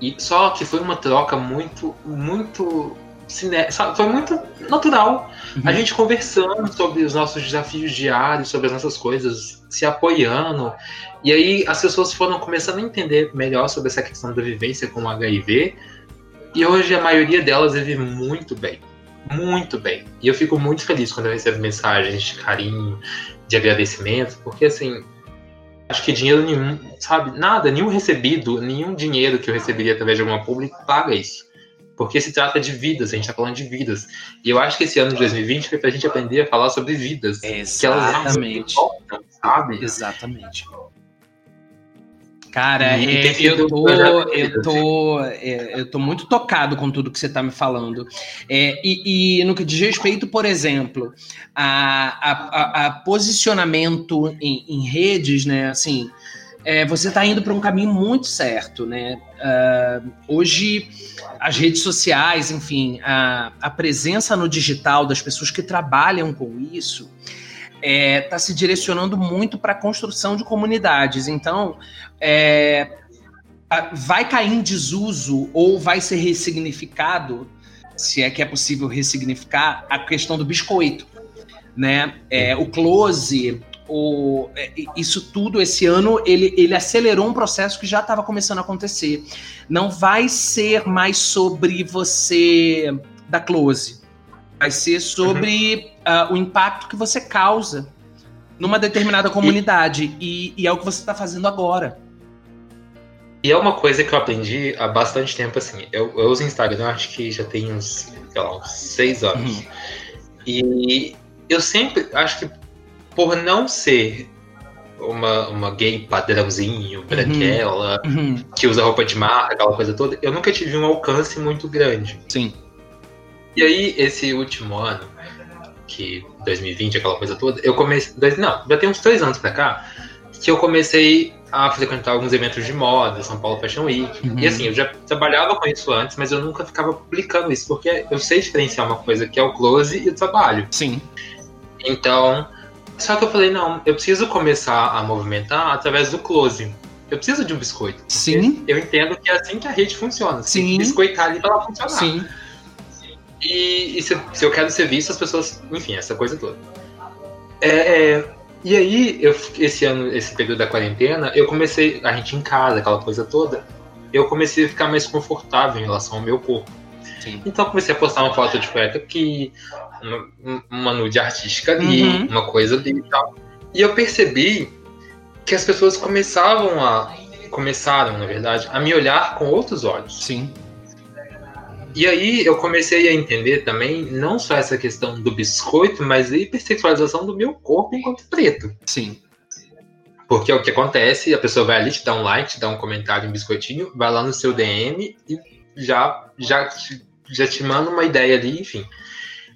[SPEAKER 2] E só que foi uma troca muito, muito cine... foi muito natural. Uhum. A gente conversando sobre os nossos desafios diários, sobre as nossas coisas, se apoiando. E aí as pessoas foram começando a entender melhor sobre essa questão da vivência com o HIV. E hoje a maioria delas vive muito bem. Muito bem. E eu fico muito feliz quando eu recebo mensagens de carinho, de agradecimento, porque assim, acho que dinheiro nenhum, sabe? Nada, nenhum recebido, nenhum dinheiro que eu receberia através de alguma pública paga isso. Porque se trata de vidas, a gente tá falando de vidas. E eu acho que esse ano de 2020 foi pra gente aprender a falar sobre vidas.
[SPEAKER 1] Exatamente. Que elas sabe? Exatamente. Cara, é, eu, tô, eu, tô, é, eu tô muito tocado com tudo que você está me falando. É, e, e, no que diz respeito, por exemplo, a, a, a posicionamento em, em, redes, né? Assim, é, você está indo para um caminho muito certo, né? Uh, hoje, as redes sociais, enfim, a, a presença no digital das pessoas que trabalham com isso está é, tá se direcionando muito para a construção de comunidades. Então, é, vai cair em desuso ou vai ser ressignificado, se é que é possível ressignificar, a questão do biscoito. Né? É, o close, o, é, isso tudo esse ano ele, ele acelerou um processo que já estava começando a acontecer. Não vai ser mais sobre você da close Vai ser sobre uhum. uh, o impacto que você causa numa determinada comunidade. E, e é o que você está fazendo agora.
[SPEAKER 2] E é uma coisa que eu aprendi há bastante tempo, assim. Eu, eu uso Instagram, acho que já tem uns, sei lá, uns seis anos. Uhum. E eu sempre acho que por não ser uma, uma gay padrãozinho, branquela, uhum. uhum. que usa roupa de marca, aquela coisa toda, eu nunca tive um alcance muito grande.
[SPEAKER 1] Sim.
[SPEAKER 2] E aí, esse último ano, que 2020, aquela coisa toda, eu comecei. Não, já tem uns três anos pra cá, que eu comecei a frequentar alguns eventos de moda, São Paulo Fashion Week. Uhum. E assim, eu já trabalhava com isso antes, mas eu nunca ficava publicando isso, porque eu sei diferenciar uma coisa que é o close e o trabalho.
[SPEAKER 1] Sim.
[SPEAKER 2] Então, só que eu falei, não, eu preciso começar a movimentar através do close. Eu preciso de um biscoito.
[SPEAKER 1] Sim.
[SPEAKER 2] Eu entendo que é assim que a rede funciona.
[SPEAKER 1] Sim.
[SPEAKER 2] Biscoitar ali pra ela funcionar.
[SPEAKER 1] Sim.
[SPEAKER 2] E, e se, se, eu quero ser visto, as pessoas. Enfim, essa coisa toda. É, é, e aí, eu, esse ano, esse período da quarentena, eu comecei. A gente em casa, aquela coisa toda. Eu comecei a ficar mais confortável em relação ao meu corpo. Sim. Então comecei a postar uma foto de cueca aqui, uma, uma nude artística ali, uhum. uma coisa ali e tal. E eu percebi que as pessoas começavam a. Começaram, na verdade, a me olhar com outros olhos.
[SPEAKER 1] Sim.
[SPEAKER 2] E aí eu comecei a entender também não só essa questão do biscoito, mas a hipersexualização do meu corpo enquanto preto.
[SPEAKER 1] Sim.
[SPEAKER 2] Porque é o que acontece, a pessoa vai ali, te dá um like, te dá um comentário, um biscoitinho, vai lá no seu DM e já, já, já te manda uma ideia ali, enfim.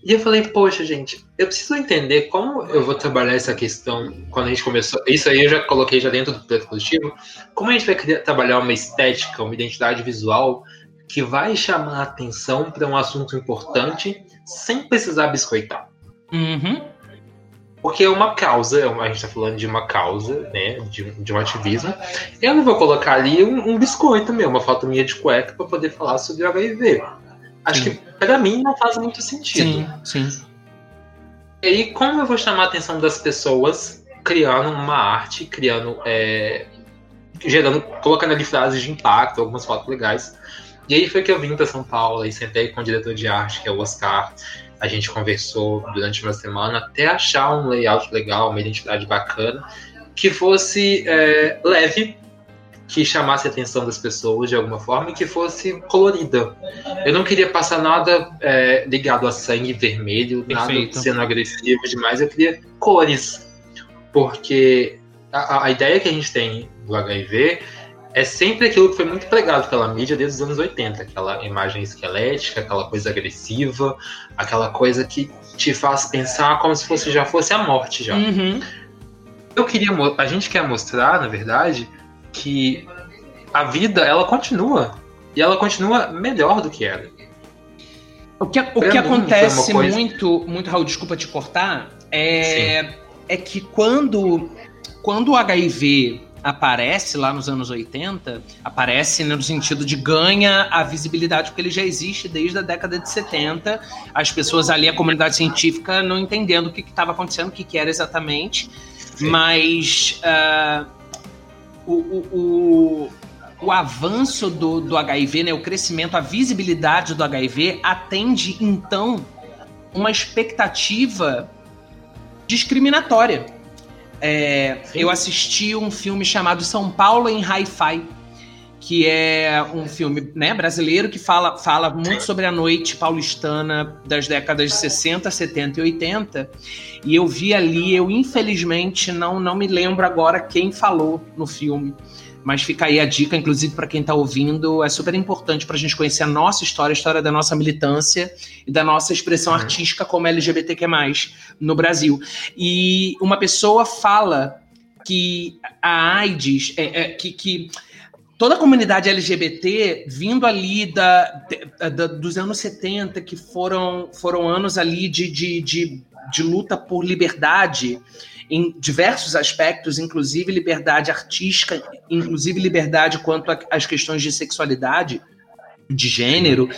[SPEAKER 2] E eu falei, poxa, gente, eu preciso entender como eu vou trabalhar essa questão quando a gente começou. Isso aí eu já coloquei já dentro do preto positivo. Como a gente vai trabalhar uma estética, uma identidade visual que vai chamar a atenção para um assunto importante sem precisar biscoitar.
[SPEAKER 1] Uhum.
[SPEAKER 2] Porque é uma causa, a gente está falando de uma causa, né, de, de um ativismo. Eu não vou colocar ali um, um biscoito meu, uma foto minha de cueca para poder falar sobre HIV. Acho sim. que para mim não faz muito sentido.
[SPEAKER 1] Sim, sim.
[SPEAKER 2] E aí, como eu vou chamar a atenção das pessoas criando uma arte, criando, é, gerando, colocando ali frases de impacto, algumas fotos legais, e aí foi que eu vim para São Paulo e sentei com o diretor de arte, que é o Oscar. A gente conversou durante uma semana até achar um layout legal, uma identidade bacana, que fosse é, leve, que chamasse a atenção das pessoas de alguma forma e que fosse colorida. Eu não queria passar nada é, ligado a sangue vermelho, Perfeito. nada sendo agressivo demais. Eu queria cores, porque a, a ideia que a gente tem do HIV é sempre aquilo que foi muito pregado pela mídia desde os anos 80, aquela imagem esquelética, aquela coisa agressiva, aquela coisa que te faz pensar como se fosse já fosse a morte já.
[SPEAKER 1] Uhum.
[SPEAKER 2] Eu queria, a gente quer mostrar, na verdade, que a vida ela continua e ela continua melhor do que era.
[SPEAKER 1] O que, o que acontece muito, muito, Raul, desculpa te cortar, é, é que quando, quando o HIV aparece lá nos anos 80, aparece no sentido de ganha a visibilidade, porque ele já existe desde a década de 70. As pessoas ali, a comunidade científica, não entendendo o que estava acontecendo, o que, que, era exatamente. Sim. Mas uh, o, o, o, o, avanço do, do HIV, né, o crescimento, a visibilidade do HIV, atende, então, uma expectativa discriminatória é, eu assisti um filme chamado São Paulo em Hi-Fi, que é um filme né, brasileiro que fala, fala muito sobre a noite paulistana das décadas de 60, 70 e 80. E eu vi ali, eu infelizmente não, não me lembro agora quem falou no filme. Mas fica aí a dica, inclusive para quem está ouvindo, é super importante para a gente conhecer a nossa história, a história da nossa militância e da nossa expressão uhum. artística como LGBTQ+, no Brasil. E uma pessoa fala que a AIDS, é, é, que, que toda a comunidade LGBT vindo ali da, da, dos anos 70, que foram, foram anos ali de, de, de, de luta por liberdade, em diversos aspectos, inclusive liberdade artística, inclusive liberdade quanto às questões de sexualidade, de gênero.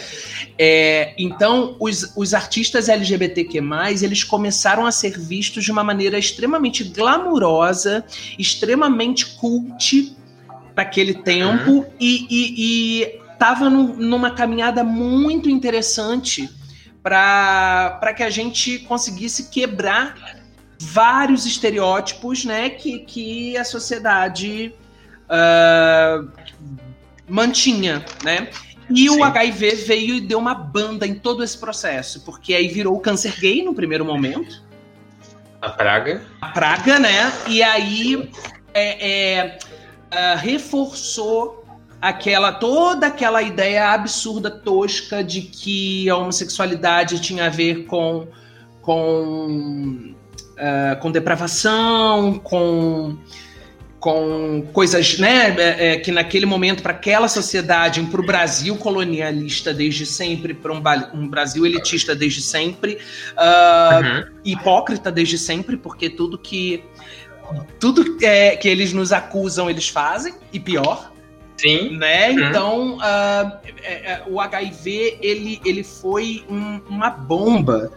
[SPEAKER 1] É, então, os, os artistas LGBTQ+, eles começaram a ser vistos de uma maneira extremamente glamurosa, extremamente cult para aquele tempo, uhum. e estava numa caminhada muito interessante para que a gente conseguisse quebrar vários estereótipos né, que, que a sociedade uh, mantinha, né? E Sim. o HIV veio e deu uma banda em todo esse processo, porque aí virou o câncer gay no primeiro momento.
[SPEAKER 2] A praga.
[SPEAKER 1] A praga, né? E aí é, é, uh, reforçou aquela toda aquela ideia absurda, tosca de que a homossexualidade tinha a ver com com uh, com depravação, com, com coisas né, é, é que naquele momento, para aquela sociedade, para o Brasil colonialista desde sempre, para um, um, Brasil elitista desde sempre, uh, uhum. hipócrita desde sempre, porque tudo que. Tudo é, que eles nos acusam, eles fazem, e pior.
[SPEAKER 2] Sim.
[SPEAKER 1] Né? Uhum. Então, uh, o HIV ele, ele foi um, uma bomba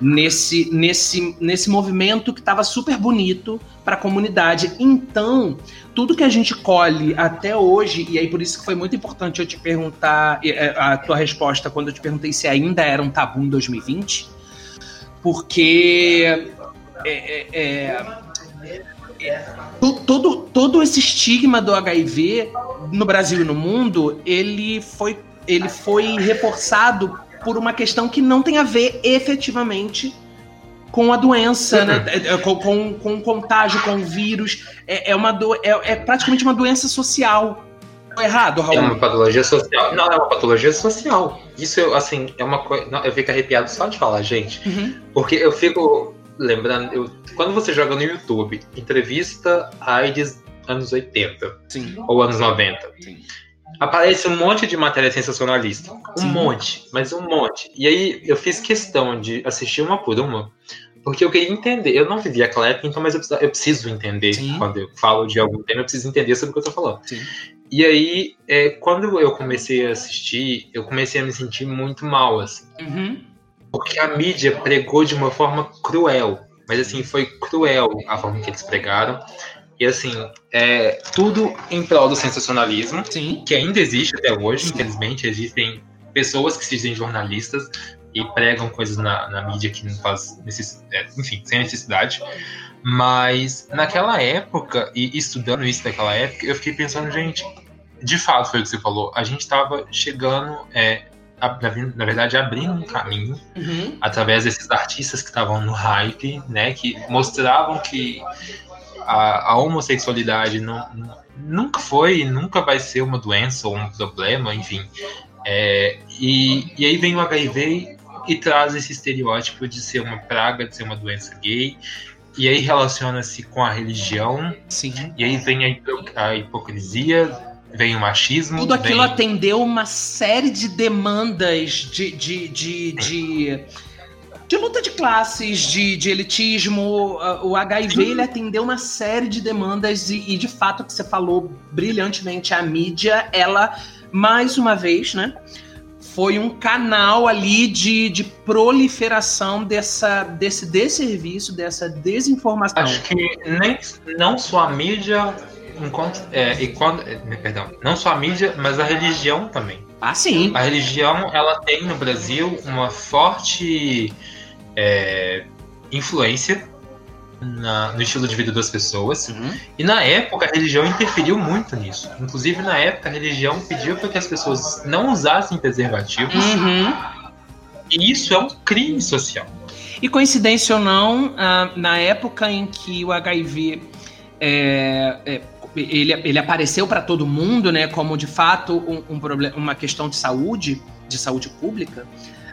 [SPEAKER 1] nesse, nesse, nesse movimento que estava super bonito para a comunidade. Então, tudo que a gente colhe até hoje, e aí por isso que foi muito importante eu te perguntar é, a tua resposta quando eu te perguntei se ainda era um tabu em 2020, porque é, é, é, todo, todo esse estigma do HIV no Brasil e no mundo, ele foi, ele foi reforçado por uma questão que não tem a ver efetivamente com a doença, né? É, é, com, com, com o contágio, com o vírus. É, é uma do, é, é praticamente uma doença social. Tô errado, Raul?
[SPEAKER 2] É uma patologia social. Não, é uma patologia social. Isso, assim, é uma coisa. Eu fico arrepiado só de falar, gente. Uhum. Porque eu fico lembrando. Eu, quando você joga no YouTube, entrevista AIDS anos 80 Sim. ou anos 90. Sim aparece um monte de matéria sensacionalista. Um Sim. monte, mas um monte. E aí eu fiz questão de assistir uma por uma, porque eu queria entender. Eu não vivi aquela época, então, mas eu preciso, eu preciso entender. Sim. Quando eu falo de algum tema, eu preciso entender sobre o que eu tô falando. Sim. E aí, é, quando eu comecei a assistir, eu comecei a me sentir muito mal, assim. Uhum. Porque a mídia pregou de uma forma cruel. Mas assim, foi cruel a forma que eles pregaram. E assim, é tudo em prol do sensacionalismo, Sim. que ainda existe até hoje, Sim. infelizmente. Existem pessoas que se dizem jornalistas e pregam coisas na, na mídia que não faz necess... É, enfim, sem necessidade. Mas naquela época, e estudando isso daquela época, eu fiquei pensando, gente, de fato foi o que você falou, a gente estava chegando, é, a, na, verdade, abrindo um caminho uhum. através desses artistas que estavam no hype, né, que mostravam que a, a homossexualidade não, nunca foi e nunca vai ser uma doença ou um problema, enfim. É, e, e aí vem o HIV e traz esse estereótipo de ser uma praga, de ser uma doença gay. E aí relaciona-se com a religião.
[SPEAKER 1] Sim.
[SPEAKER 2] E aí vem a, a hipocrisia, vem o machismo.
[SPEAKER 1] Tudo aquilo
[SPEAKER 2] vem...
[SPEAKER 1] atendeu uma série de demandas de, de, de, de, de luta de classes, de, de elitismo. O HIV ele atendeu uma série de demandas e, e, de fato, que você falou brilhantemente, a mídia, ela, mais uma vez, né? foi um canal ali de, de proliferação dessa, desse desserviço, dessa desinformação.
[SPEAKER 2] Acho que nem, não só a mídia, enquanto, é, e quando, é, perdão, não só a mídia, mas a religião também.
[SPEAKER 1] Ah, sim.
[SPEAKER 2] A religião, ela tem no Brasil uma forte é, influência na, no estilo de vida das pessoas. Uhum. E na época a religião interferiu muito nisso. Inclusive, na época, a religião pediu para que as pessoas não usassem preservativos.
[SPEAKER 1] Uhum.
[SPEAKER 2] E isso é um crime social.
[SPEAKER 1] E coincidência ou não, na época em que o HIV é, é, ele, ele apareceu para todo mundo, né, como de fato um, um problema, uma questão de saúde, de saúde pública,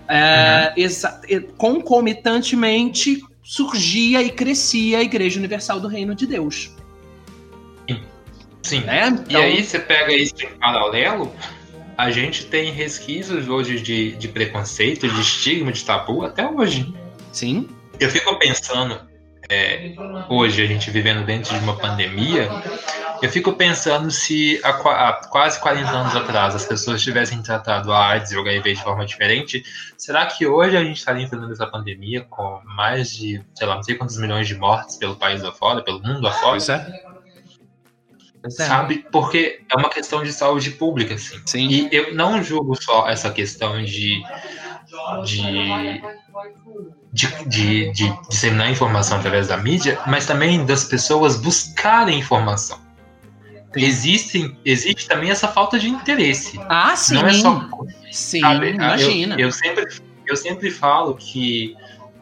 [SPEAKER 1] é, uhum. concomitantemente surgia e crescia a Igreja Universal do Reino de Deus.
[SPEAKER 2] Sim. Né? Então... E aí você pega isso em paralelo, a gente tem resquícios hoje de, de preconceito, de estigma, de tabu até hoje.
[SPEAKER 1] Sim.
[SPEAKER 2] Eu fico pensando, é, hoje a gente vivendo dentro de uma pandemia, eu fico pensando se há, há, quase 40 anos atrás as pessoas tivessem tratado a AIDS e o HIV de forma diferente, será que hoje a gente estaria enfrentando essa pandemia com mais de, sei lá, não sei quantos milhões de mortes pelo país afora, pelo mundo afora? Pois
[SPEAKER 1] é.
[SPEAKER 2] Pois é. Sabe? Porque é uma questão de saúde pública, assim.
[SPEAKER 1] Sim.
[SPEAKER 2] E eu não julgo só essa questão de, de de, de, de, disseminar informação através da mídia, mas também das pessoas buscarem informação. Existe, existe também essa falta de interesse.
[SPEAKER 1] Ah, sim. Não é só. Sim, sabe, imagina.
[SPEAKER 2] Eu, eu, sempre, eu sempre falo que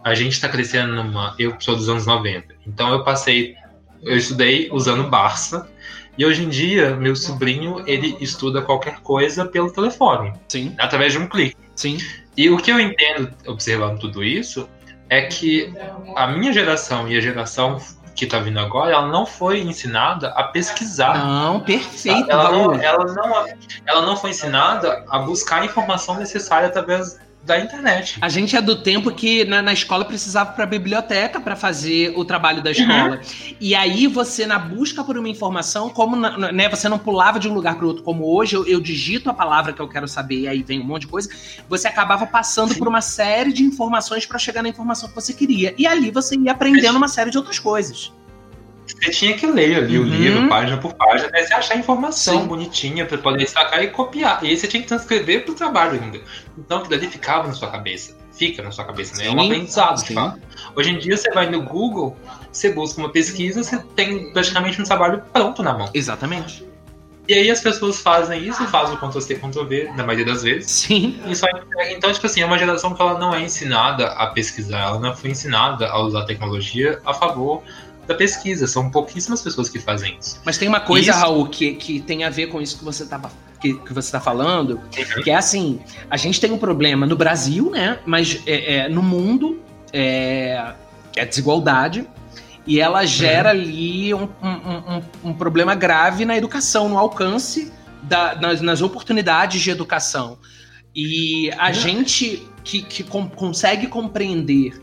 [SPEAKER 2] a gente está crescendo numa. Eu sou dos anos 90, então eu passei. Eu estudei usando Barça, e hoje em dia, meu sobrinho, ele estuda qualquer coisa pelo telefone.
[SPEAKER 1] Sim.
[SPEAKER 2] Através de um clique.
[SPEAKER 1] Sim.
[SPEAKER 2] E o que eu entendo, observando tudo isso, é que a minha geração e a geração que está vindo agora, ela não foi ensinada a pesquisar.
[SPEAKER 1] Não, perfeito.
[SPEAKER 2] Ela não, ela, não, ela não foi ensinada a buscar a informação necessária através da internet.
[SPEAKER 1] A gente é do tempo que na, na escola precisava para a biblioteca para fazer o trabalho da escola. Uhum. E aí você na busca por uma informação, como na, né, você não pulava de um lugar para outro como hoje, eu, eu, digito a palavra que eu quero saber e aí vem um monte de coisa, você acabava passando Sim. por uma série de informações para chegar na informação que você queria. E ali você ia aprendendo uma série de outras coisas.
[SPEAKER 2] Você tinha que ler ali uhum. o livro, página por página, até você achar informação Sim. bonitinha para poder sacar e copiar. E aí você tinha que transcrever pro trabalho ainda. Então aquilo ali ficava na sua cabeça. Fica na sua cabeça, né? É um aprendizado, de fato. Hoje em dia você vai no Google, você busca uma pesquisa, você tem praticamente um trabalho pronto na mão.
[SPEAKER 1] Exatamente.
[SPEAKER 2] E aí as pessoas fazem isso, fazem o Ctrl-C, Ctrl-V, na maioria das vezes.
[SPEAKER 1] Sim.
[SPEAKER 2] Só, então, tipo assim, é uma geração que ela não é ensinada a pesquisar, ela não foi ensinada a usar a tecnologia a favor da pesquisa. São pouquíssimas pessoas que fazem isso.
[SPEAKER 1] Mas tem uma coisa, isso... Raul, que, que tem a ver com isso que você estava que, que, você está falando, uhum. que é assim, a gente tem um problema no Brasil, né? Mas é, é no mundo é, é desigualdade e ela gera uhum. ali um, um, um, um, problema grave na educação, no alcance da, nas, nas oportunidades de educação. E a uhum. gente que, que com, consegue compreender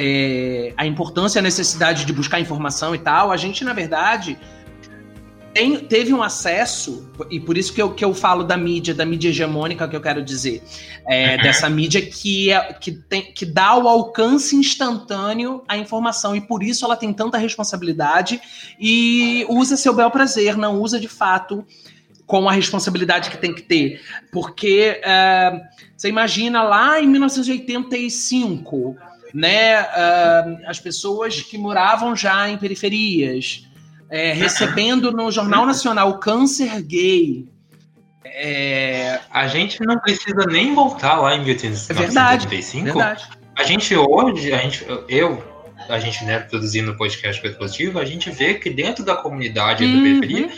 [SPEAKER 1] é, a importância e a necessidade de buscar informação e tal, a gente, na verdade, tem, teve um acesso, e por isso que eu, que eu falo da mídia, da mídia hegemônica que eu quero dizer, é, uhum. dessa mídia que, é, que, tem, que dá o alcance instantâneo à informação, e por isso ela tem tanta responsabilidade e usa seu bel prazer, não usa de fato com a responsabilidade que tem que ter. Porque é, você imagina lá em 1985 né, uh, as pessoas que moravam já em periferias, é, recebendo no Jornal Nacional o câncer gay.
[SPEAKER 2] É... A gente não precisa nem voltar lá em 1895.
[SPEAKER 1] É verdade, verdade.
[SPEAKER 2] A gente hoje, a gente, eu, a gente né, produzindo o podcast Positivo, a gente vê que dentro da comunidade uhum. da periferia,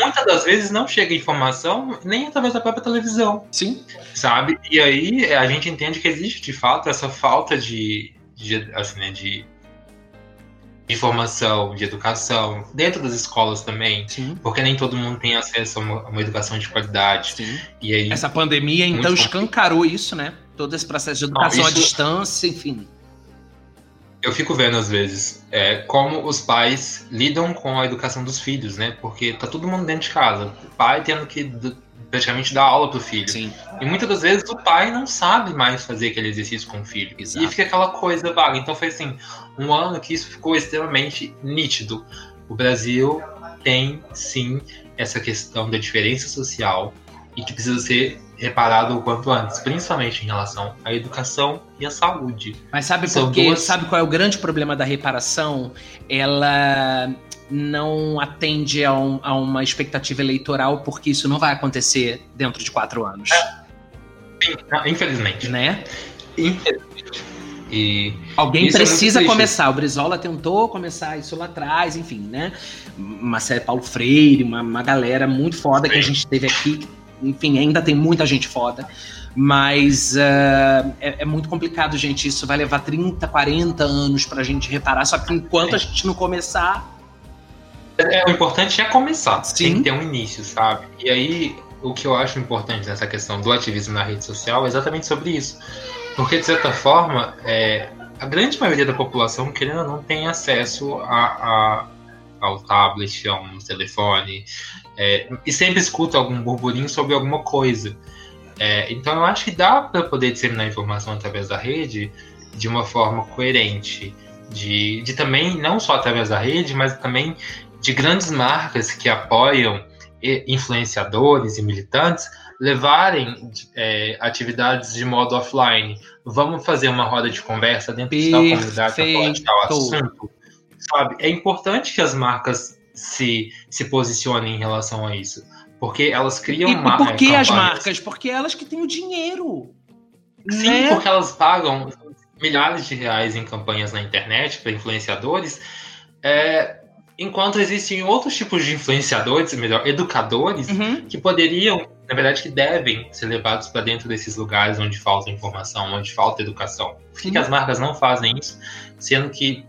[SPEAKER 2] muitas das vezes não chega informação nem através da própria televisão.
[SPEAKER 1] Sim.
[SPEAKER 2] Sabe? E aí a gente entende que existe de fato essa falta de, de, assim, né, de informação, de educação, dentro das escolas também, Sim. porque nem todo mundo tem acesso a uma, a uma educação de qualidade.
[SPEAKER 1] Sim. E aí, Essa pandemia, então, escancarou isso, né? Todo esse processo de educação Não, isso... à distância, enfim.
[SPEAKER 2] Eu fico vendo, às vezes, é, como os pais lidam com a educação dos filhos, né? Porque tá todo mundo dentro de casa. O pai tendo que praticamente dar aula pro filho.
[SPEAKER 1] Sim.
[SPEAKER 2] E muitas das vezes o pai não sabe mais fazer aquele exercício com o filho. Exato. E fica aquela coisa vaga. Então foi assim, um ano que isso ficou extremamente nítido. O Brasil tem sim essa questão da diferença social e que precisa ser reparado o quanto antes, principalmente em relação à educação e à saúde.
[SPEAKER 1] Mas sabe por quê? Duas... Sabe qual é o grande problema da reparação? Ela não atende a, um, a, uma expectativa eleitoral, porque isso não vai acontecer dentro de quatro anos.
[SPEAKER 2] É. Infelizmente.
[SPEAKER 1] Né?
[SPEAKER 2] Infelizmente. E
[SPEAKER 1] Alguém é precisa é começar. O Brizola tentou começar isso lá atrás, enfim, né? Marcelo Paulo Freire, uma, uma galera muito foda Sim. que a gente teve aqui. Enfim, ainda tem muita gente foda. Mas uh, é, é, muito complicado, gente. Isso vai levar 30, 40 anos pra gente reparar. Só que enquanto Sim. a gente não começar,
[SPEAKER 2] é, o importante é começar, Sim. tem que ter um início, sabe? E aí, o que eu acho importante nessa questão do ativismo na rede social é exatamente sobre isso. Porque, de certa forma, é, a grande maioria da população, querendo ou não, tem acesso a, a, ao tablet, a um telefone, é, e sempre escuta algum burburinho sobre alguma coisa. É, então, eu acho que dá para poder disseminar informação através da rede de uma forma coerente. De, de também, não só através da rede, mas também de grandes marcas que apoiam influenciadores e militantes levarem é, atividades de modo offline. Vamos fazer uma roda de conversa dentro Perfeito. de tal comunidade para falar de tal assunto. Sabe? É importante que as marcas se, se posicionem em relação a isso. Porque elas criam
[SPEAKER 1] e por que as marcas? Porque elas que têm o dinheiro.
[SPEAKER 2] Sim, né? porque elas pagam milhares de reais em campanhas na internet para influenciadores. É, Enquanto existem outros tipos de influenciadores, melhor, educadores, uhum. que poderiam, na verdade, que devem ser levados para dentro desses lugares onde falta informação, onde falta educação. Por que, que as marcas não fazem isso? Sendo que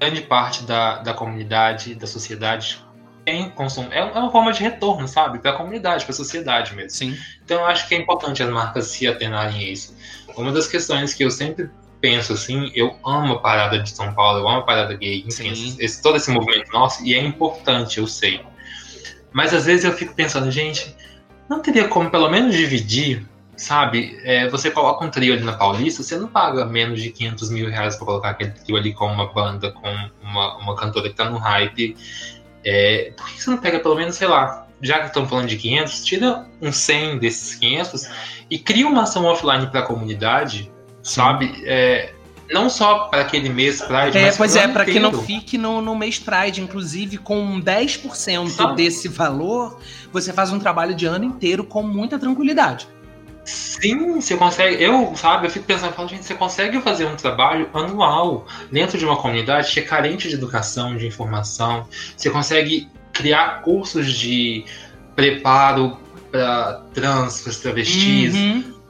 [SPEAKER 2] grande parte da, da comunidade, da sociedade, tem consumo. É, é uma forma de retorno, sabe? Para a comunidade, para a sociedade mesmo.
[SPEAKER 1] Sim.
[SPEAKER 2] Então, eu acho que é importante as marcas se atenarem a isso. Uma das questões que eu sempre penso assim, eu amo a parada de São Paulo, eu amo a parada gay, enfim, esse, todo esse movimento nosso, e é importante, eu sei. Mas às vezes eu fico pensando, gente, não teria como pelo menos dividir, sabe? É, você coloca um trio ali na Paulista, você não paga menos de 500 mil reais pra colocar aquele trio ali com uma banda, com uma, uma cantora que tá no hype. É, por que você não pega pelo menos, sei lá, já que estão falando de 500, tira um 100 desses 500 e cria uma ação offline para a comunidade sabe? É, não só para aquele mês Pride,
[SPEAKER 1] é, mas pois é, para que não fique no, no mês Pride, inclusive com 10% sabe? desse valor, você faz um trabalho de ano inteiro com muita tranquilidade.
[SPEAKER 2] Sim, você consegue. Eu, sabe, eu fico pensando, falo, gente, você consegue fazer um trabalho anual dentro de uma comunidade que é carente de educação, de informação. Você consegue criar cursos de preparo para trans, para travestis. Uhum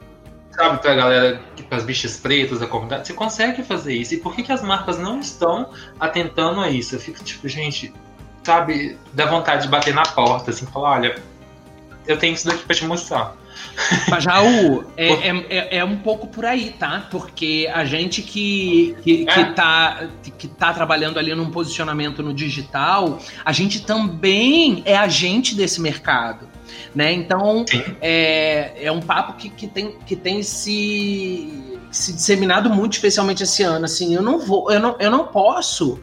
[SPEAKER 2] sabe, pra galera, as bichas pretas da comunidade, você consegue fazer isso. E por que, que as marcas não estão atentando a isso? Eu fico tipo, gente, sabe, dá vontade de bater na porta, assim, falar, olha, eu tenho isso daqui pra te mostrar.
[SPEAKER 1] Mas, Raul, é, é, é, é, um pouco por aí, tá? Porque a gente que, que, é. que, tá, que tá trabalhando ali num posicionamento no digital, a gente também é agente desse mercado né? Então é, é um papo que, que, tem, que tem se, se disseminado muito, especialmente esse ano. Assim, eu não vou, eu não, eu não posso.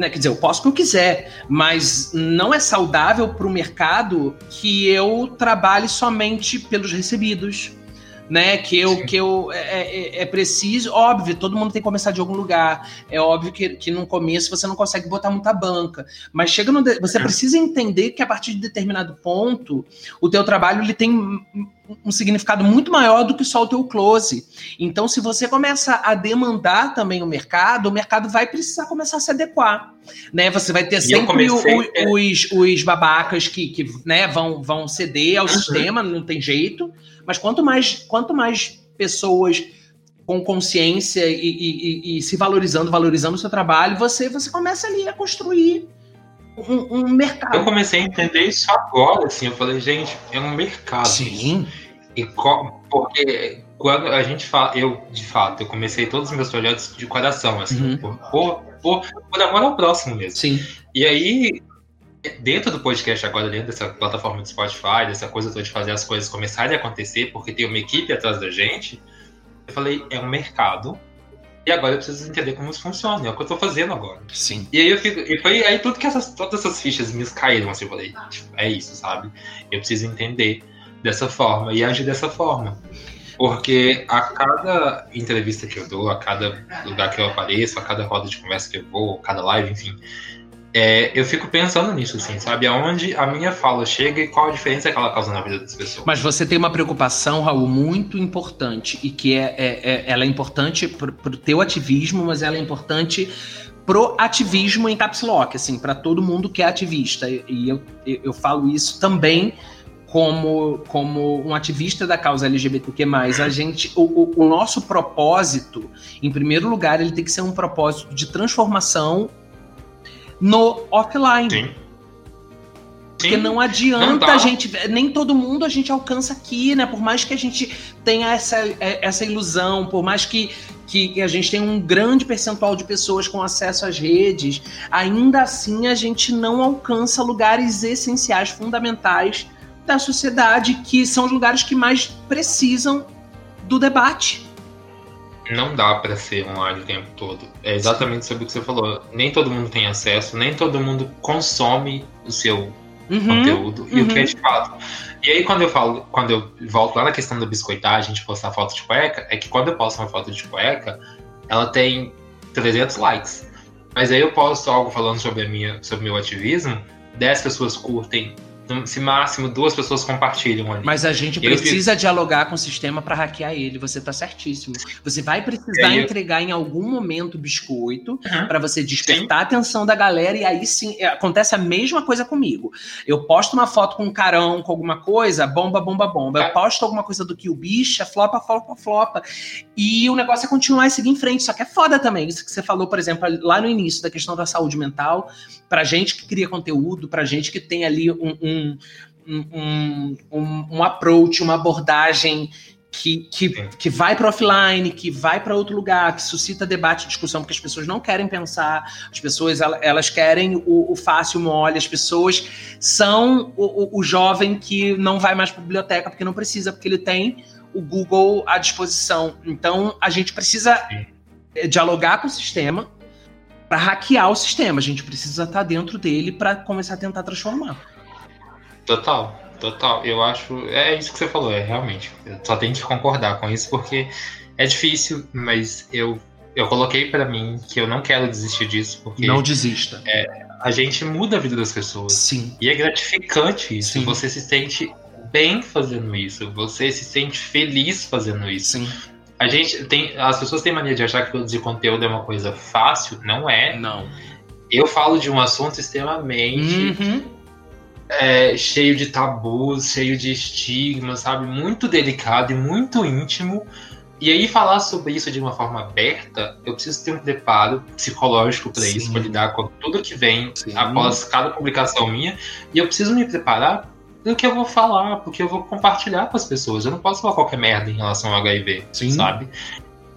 [SPEAKER 1] Né, quer dizer, eu posso o que eu quiser, mas não é saudável para o mercado que eu trabalhe somente pelos recebidos, né? Que eu, que eu é, é, é, preciso, óbvio, todo mundo tem que começar de algum lugar. É óbvio que, que no começo você não consegue botar muita banca, mas chega no, você é. precisa entender que a partir de determinado ponto o teu trabalho ele tem um significado muito maior do que só o teu close. Então, se você começa a demandar também o mercado, o mercado vai precisar começar a se adequar. Né? Você vai ter sempre comecei, o, é... os, os babacas que, que né, vão, vão ceder ao uhum. sistema, não tem jeito. Mas quanto mais, quanto mais pessoas com consciência e, e, e, se valorizando, valorizando o seu trabalho, você, você começa ali a construir um, um, mercado.
[SPEAKER 2] Eu comecei a entender isso agora, assim, eu falei, gente, é um mercado.
[SPEAKER 1] Sim.
[SPEAKER 2] E porque quando a gente fala, eu, de fato, eu comecei todos os meus projetos de coração, assim, uhum. por, por, por, por amor ao próximo mesmo.
[SPEAKER 1] Sim.
[SPEAKER 2] E aí, dentro do podcast agora, dentro dessa plataforma do Spotify, dessa coisa toda de fazer as coisas começarem a acontecer, porque tem uma equipe atrás da gente, eu falei, é um mercado. E agora eu preciso entender como isso funciona, é o que eu tô fazendo agora.
[SPEAKER 1] Sim.
[SPEAKER 2] E aí eu fico. E foi aí tudo que essas, todas essas fichas me caíram, assim, eu falei, tipo, é isso, sabe? Eu preciso entender dessa forma e agir dessa forma. Porque a cada entrevista que eu dou, a cada lugar que eu apareço, a cada roda de conversa que eu vou, cada live, enfim, é, eu fico pensando nisso, assim, sabe? Aonde a minha fala chega e qual a diferença que ela causa na vida das pessoas.
[SPEAKER 1] Mas você tem uma preocupação, Raul, muito importante, e que é, é, é ela é importante pro, teu ativismo, mas ela é importante pro ativismo em caps lock, assim, para todo mundo que é ativista. E eu, eu falo isso também como, como um ativista da causa LGBTQ+, a gente, o, o, nosso propósito, em primeiro lugar, ele tem que ser um propósito de transformação no offline. Sim. Porque não adianta não a gente. Nem todo mundo a gente alcança aqui, né? Por mais que a gente tenha essa, é, essa ilusão, por mais que, que a gente tenha um grande percentual de pessoas com acesso às redes, ainda assim a gente não alcança lugares essenciais, fundamentais da sociedade, que são os lugares que mais precisam do debate
[SPEAKER 2] não dá para ser online o tempo todo. É exatamente sobre o que você falou. Nem todo mundo tem acesso, nem todo mundo consome o seu uhum, conteúdo e uhum. o que é de fato. E aí quando eu falo, quando eu volto lá na questão da biscoitagem, de postar foto de cueca, é que quando eu posto uma foto de cueca, ela tem 300 likes. Mas aí eu posto algo falando sobre a minha, sobre meu ativismo, 10 pessoas curtem, se máximo duas pessoas compartilham ali.
[SPEAKER 1] Mas a gente precisa dialogar com o sistema para hackear ele. Você tá certíssimo. Você vai precisar entregar em algum momento biscoito uhum. para você despertar sim. a atenção da galera e aí sim é, acontece a mesma coisa comigo. Eu posto uma foto com um carão, com alguma coisa, bomba, bomba, bomba. Eu é. posto alguma coisa do que o bicha, flopa, flopa, flopa. E o negócio é continuar e seguir em frente. Só que é foda também. Isso que você falou, por exemplo, lá no início da questão da saúde mental, pra gente que cria conteúdo, pra gente que tem ali um, um um, um, um, approach, uma abordagem que, que, que vai para offline, que vai para outro lugar, que suscita debate e discussão, porque as pessoas não querem pensar, as pessoas elas querem o, o fácil mole, as pessoas são o, o, o jovem que não vai mais para biblioteca porque não precisa, porque ele tem o Google à disposição. Então a gente precisa dialogar com o sistema para hackear o sistema. A gente precisa estar dentro dele para começar a tentar transformar.
[SPEAKER 2] Total, total. Eu acho. É isso que você falou, é realmente. Eu só tenho que concordar com isso porque é difícil, mas eu, eu coloquei para mim que eu não quero desistir disso. Porque
[SPEAKER 1] não desista.
[SPEAKER 2] É, a gente muda a vida das pessoas.
[SPEAKER 1] Sim.
[SPEAKER 2] E é gratificante isso. Sim. Você se sente bem fazendo isso. Você se sente feliz fazendo isso.
[SPEAKER 1] Sim.
[SPEAKER 2] A gente tem. As pessoas têm mania de achar que produzir conteúdo é uma coisa fácil. Não é.
[SPEAKER 1] Não.
[SPEAKER 2] Eu falo de um assunto extremamente.
[SPEAKER 1] Uhum
[SPEAKER 2] é, cheio de tabus, cheio de estigmas, sabe? Muito delicado e muito íntimo. E aí falar sobre isso de uma forma aberta, eu preciso ter um preparo psicológico para isso, para lidar com tudo que vem Sim. após cada publicação minha. E eu preciso me preparar do que eu vou falar, porque eu vou compartilhar com as pessoas. Eu não posso falar qualquer merda em relação ao HIV, Sim. sabe?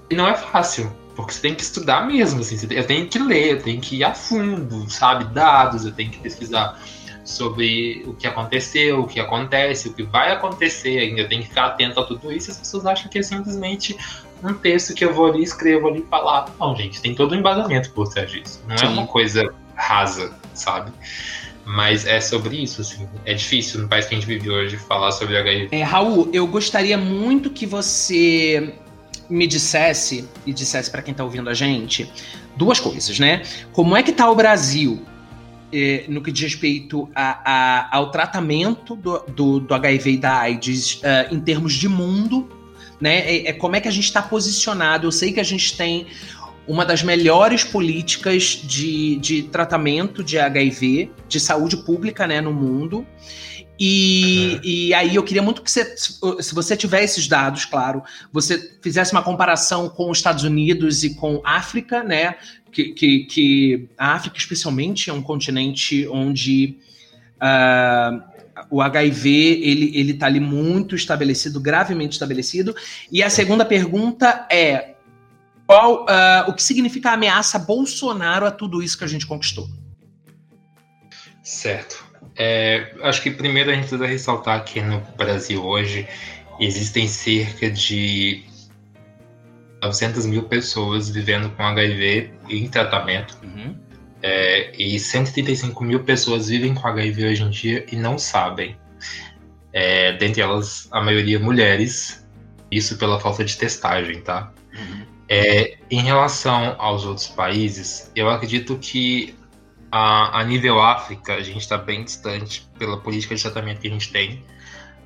[SPEAKER 2] E não é fácil, porque você tem que estudar mesmo, assim. Eu tenho que ler, eu tenho que ir a fundo, sabe? Dados, eu tenho que pesquisar sobre o que aconteceu, o que acontece, o que vai acontecer ainda, tem que ficar atento a tudo isso. As pessoas acham que é simplesmente um texto que eu vou ali, escrevo ali e falar. Não, gente, tem todo um embasamento por trás disso. Não é Sim. é uma coisa rasa, sabe? Mas é sobre isso, assim. É difícil no país que a gente vive hoje falar sobre HIV.
[SPEAKER 1] É, Raul, eu gostaria muito que você me dissesse, e dissesse para quem tá ouvindo a gente, duas coisas, né? Como é que tá o Brasil eh, no que diz respeito a, a, ao tratamento do, do, do, HIV e da AIDS uh, em termos de mundo, né? É, é como é que a gente está posicionado. Eu sei que a gente tem uma das melhores políticas de, de tratamento de HIV, de saúde pública, né, no mundo. E, uhum. e aí eu queria muito que você, se você tiver esses dados, claro, você fizesse uma comparação com os Estados Unidos e com África, né? Que, que, que a África, especialmente, é um continente onde uh, o HIV ele ele está ali muito estabelecido, gravemente estabelecido. E a segunda pergunta é qual uh, o que significa a ameaça Bolsonaro a tudo isso que a gente conquistou?
[SPEAKER 2] Certo. É, acho que primeiro a gente precisa ressaltar que no Brasil hoje existem cerca de 900 mil pessoas vivendo com HIV em tratamento. Uhum. É, e 135 mil pessoas vivem com HIV hoje em dia e não sabem. É, dentre elas, a maioria mulheres, isso pela falta de testagem, tá? Uhum. É, em relação aos outros países, eu acredito que a, a nível África, a gente está bem distante pela política de tratamento que a gente tem,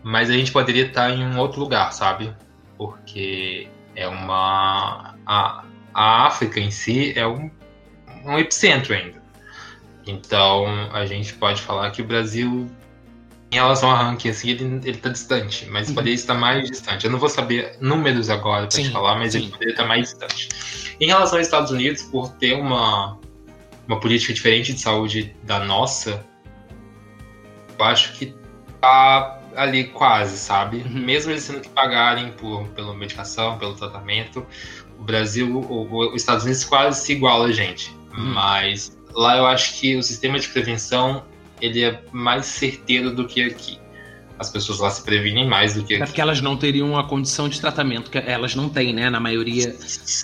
[SPEAKER 2] mas a gente poderia estar em um outro lugar, sabe? Porque é uma. A, a África em si é um, um epicentro ainda. Então a gente pode falar que o Brasil, em relação ao ranking, assim, ele, ele tá distante, mas uhum. poderia estar mais distante. Eu não vou saber números agora para te falar, mas sim. ele poderia estar mais distante. Em relação aos Estados Unidos, por ter uma uma política diferente de saúde da nossa, eu acho que tá ali quase, sabe? Uhum. Mesmo eles tendo que pagarem por, pela medicação, pelo tratamento, o Brasil, o, os Estados Unidos quase se iguala a gente. Uhum. Mas lá eu acho que o sistema de prevenção ele é mais certeiro do que aqui as pessoas lá se previnem mais do que.
[SPEAKER 1] É porque elas não teriam a condição de tratamento que elas não têm, né? Na maioria,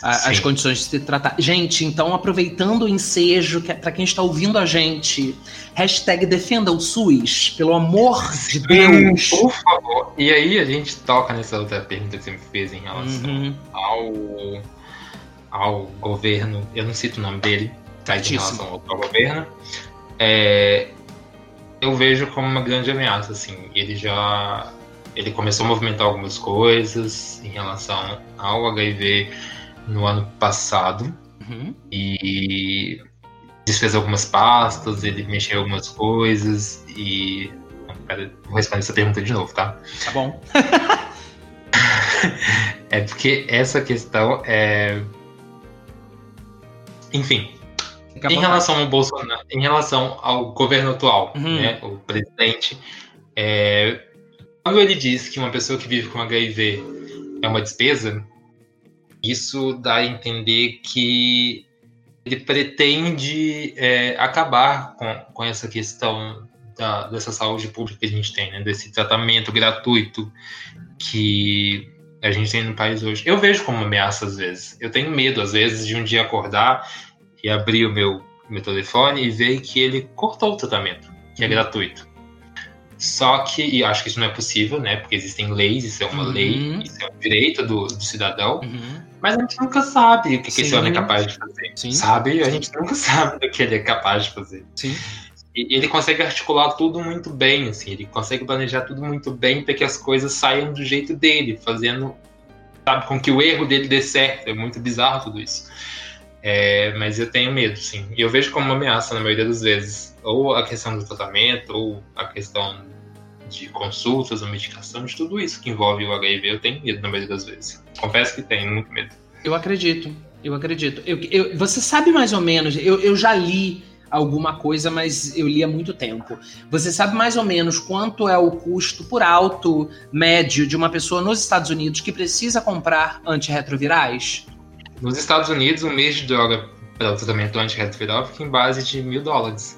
[SPEAKER 1] a, as condições de se tratar. Gente, então aproveitando o ensejo, que é para quem está ouvindo a gente, hashtag defenda o SUS, pelo amor de Deus.
[SPEAKER 2] Por favor. E aí a gente toca nessa outra pergunta que você me fez em relação uhum. ao, ao governo. Eu não cito o nome dele, tá? Em relação ao, ao governo. É, eu vejo como uma grande ameaça, assim. Ele já ele começou a movimentar algumas coisas em relação ao HIV no ano passado uhum. e desfez algumas pastas, ele mexeu algumas coisas e pera, vou responder essa pergunta de novo, tá?
[SPEAKER 1] Tá bom.
[SPEAKER 2] é porque essa questão é enfim, em relação ao Bolsonaro, em relação ao governo atual, uhum. né, o presidente, é, quando ele diz que uma pessoa que vive com HIV é uma despesa, isso dá a entender que ele pretende é, acabar com, com essa questão da, dessa saúde pública que a gente tem, né, desse tratamento gratuito que a gente tem no país hoje. Eu vejo como ameaça às vezes. Eu tenho medo, às vezes, de um dia acordar e abrir o meu, meu telefone e ver que ele cortou o tratamento, que é uhum. gratuito. Só que, e acho que isso não é possível, né? Porque existem leis, isso é uma uhum. lei, isso é um direito do, do cidadão. Uhum. Mas a gente nunca sabe o que, que esse homem é capaz de fazer. Sim. Sabe? A gente nunca sabe do que ele é capaz de fazer.
[SPEAKER 1] Sim.
[SPEAKER 2] E ele consegue articular tudo muito bem, assim. Ele consegue planejar tudo muito bem para que as coisas saiam do jeito dele, fazendo, sabe, com que o erro dele dê certo. É muito bizarro tudo isso. É, mas eu tenho medo, sim. E eu vejo como uma ameaça na maioria das vezes. Ou a questão do tratamento, ou a questão de consultas ou medicação, de tudo isso que envolve o HIV, eu tenho medo na maioria das vezes. Confesso que tenho muito medo.
[SPEAKER 1] Eu acredito, eu acredito. Eu, eu, você sabe mais ou menos, eu, eu já li alguma coisa, mas eu li há muito tempo. Você sabe mais ou menos quanto é o custo por alto médio de uma pessoa nos Estados Unidos que precisa comprar antirretrovirais?
[SPEAKER 2] Nos Estados Unidos, um mês de droga para o tratamento antirretroviral fica em base de mil dólares.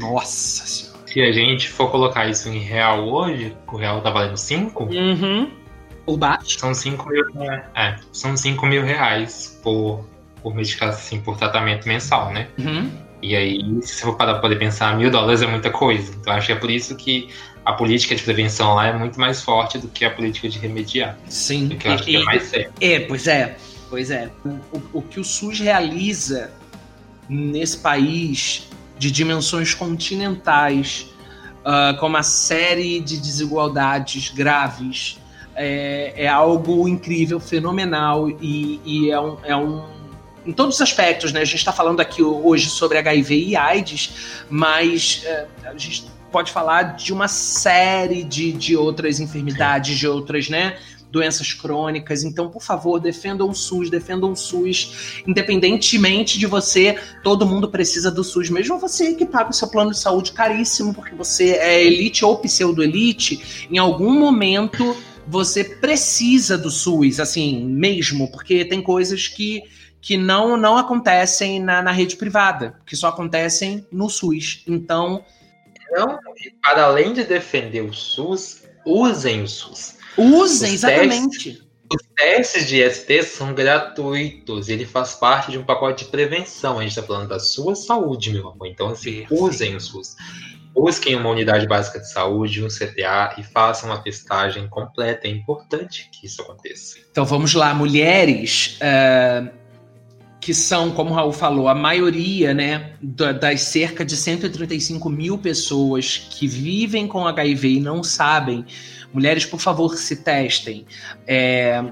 [SPEAKER 1] Nossa senhora.
[SPEAKER 2] Se a gente for colocar isso em real hoje, o real tá valendo 5?
[SPEAKER 1] Uhum. O baixo?
[SPEAKER 2] São 5 mil, é, são 5 mil reais por, por medicação, assim, por tratamento mensal, né? Uhum. E aí, se for para poder pensar, mil dólares é muita coisa. Então, acho que é por isso que a política de prevenção lá é muito mais forte do que a política de remediar.
[SPEAKER 1] Sim.
[SPEAKER 2] Que eu acho
[SPEAKER 1] e,
[SPEAKER 2] que é mais sério.
[SPEAKER 1] É, pois é. Pois é. O, o que o SUS realiza nesse país de dimensões continentais, uh, com uma série de desigualdades graves, é, é algo incrível, fenomenal e, e é, um, é um em todos os aspectos, né? A gente está falando aqui hoje sobre HIV e AIDS, mas uh, a gente pode falar de uma série de, de outras enfermidades, de outras, né? Doenças crônicas. Então, por favor, defendam o SUS, defendam o SUS, independentemente de você, todo mundo precisa do SUS, mesmo você que paga o seu plano de saúde caríssimo, porque você é elite ou pseudo-elite, em algum momento você precisa do SUS, assim, mesmo, porque tem coisas que que não, não acontecem na, na rede privada, que só acontecem no SUS. Então,
[SPEAKER 2] não, para além de defender o SUS, usem o SUS.
[SPEAKER 1] Usem, os exatamente.
[SPEAKER 2] Testes, os testes de IST são gratuitos, ele faz parte de um pacote de prevenção. A gente está falando da sua saúde, meu amor. Então, assim, usem o SUS. Busquem uma unidade básica de saúde, um CTA e façam uma testagem completa. É importante que isso aconteça.
[SPEAKER 1] Então vamos lá, mulheres. Uh que são, como o Raul falou, a maioria né, das cerca de 135 mil pessoas que vivem com HIV e não sabem, mulheres, por favor, se testem. É,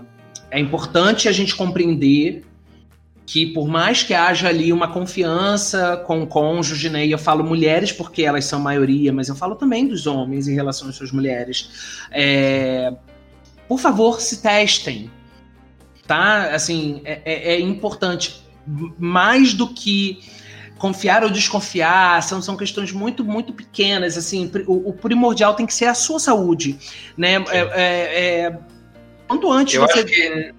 [SPEAKER 1] é importante a gente compreender que por mais que haja ali uma confiança com o cônjuge, né, e eu falo mulheres porque elas são maioria, mas eu falo também dos homens em relação às suas mulheres, é, por favor, se testem, tá? Assim, é, é, é importante mais do que confiar ou desconfiar, são, são questões muito, muito pequenas, assim, o, o primordial tem que ser a sua saúde, né, é, é, é, quanto antes
[SPEAKER 2] Eu
[SPEAKER 1] você...
[SPEAKER 2] acho que...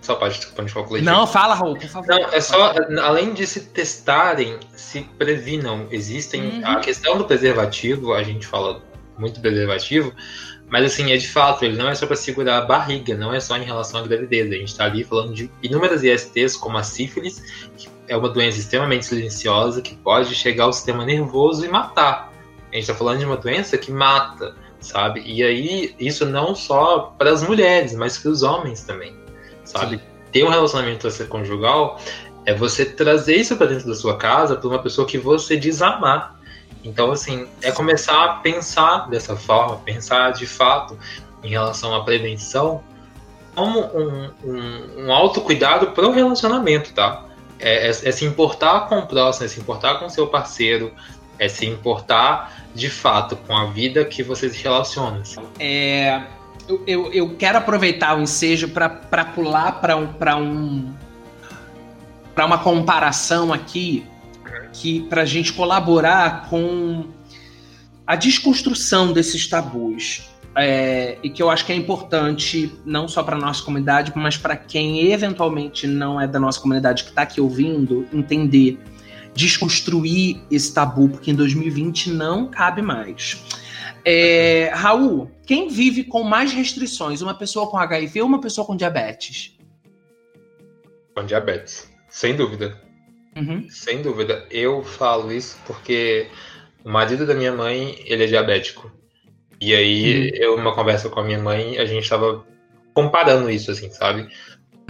[SPEAKER 2] Só pode, pode concluir.
[SPEAKER 1] Não, fala, Raul, por favor.
[SPEAKER 2] Não, é só, além de se testarem, se previnam. Existem, uhum. a questão do preservativo, a gente fala muito preservativo, mas assim, é de fato, ele não é só para segurar a barriga, não é só em relação à gravidez. A gente está ali falando de inúmeras ISTs, como a sífilis, que é uma doença extremamente silenciosa que pode chegar ao sistema nervoso e matar. A gente está falando de uma doença que mata, sabe? E aí, isso não só para as mulheres, mas para os homens também, sabe? Sim. Ter um relacionamento conjugal é você trazer isso para dentro da sua casa para uma pessoa que você desamar então, assim, é começar a pensar dessa forma, pensar de fato em relação à prevenção como um, um, um autocuidado para o relacionamento, tá? É, é, é, se importar com o próximo, é se importar com o seu parceiro, é se importar de fato com a vida que você se relaciona. Assim.
[SPEAKER 1] É, eu, eu, eu, quero aproveitar o ensejo para pular para um, um para uma comparação aqui que para a gente colaborar com a desconstrução desses tabus. É, e que eu acho que é importante não só para nossa comunidade, mas para quem eventualmente não é da nossa comunidade que está aqui ouvindo, entender, desconstruir esse tabu, porque em 2020 não cabe mais. É, Raul, quem vive com mais restrições, uma pessoa com HIV ou uma pessoa com diabetes?
[SPEAKER 2] Com diabetes, sem dúvida.
[SPEAKER 1] Uhum.
[SPEAKER 2] Sem dúvida. Eu falo isso porque o marido da minha mãe, ele é diabético. E aí, uhum. eu, numa conversa com a minha mãe, a gente tava comparando isso, assim, sabe?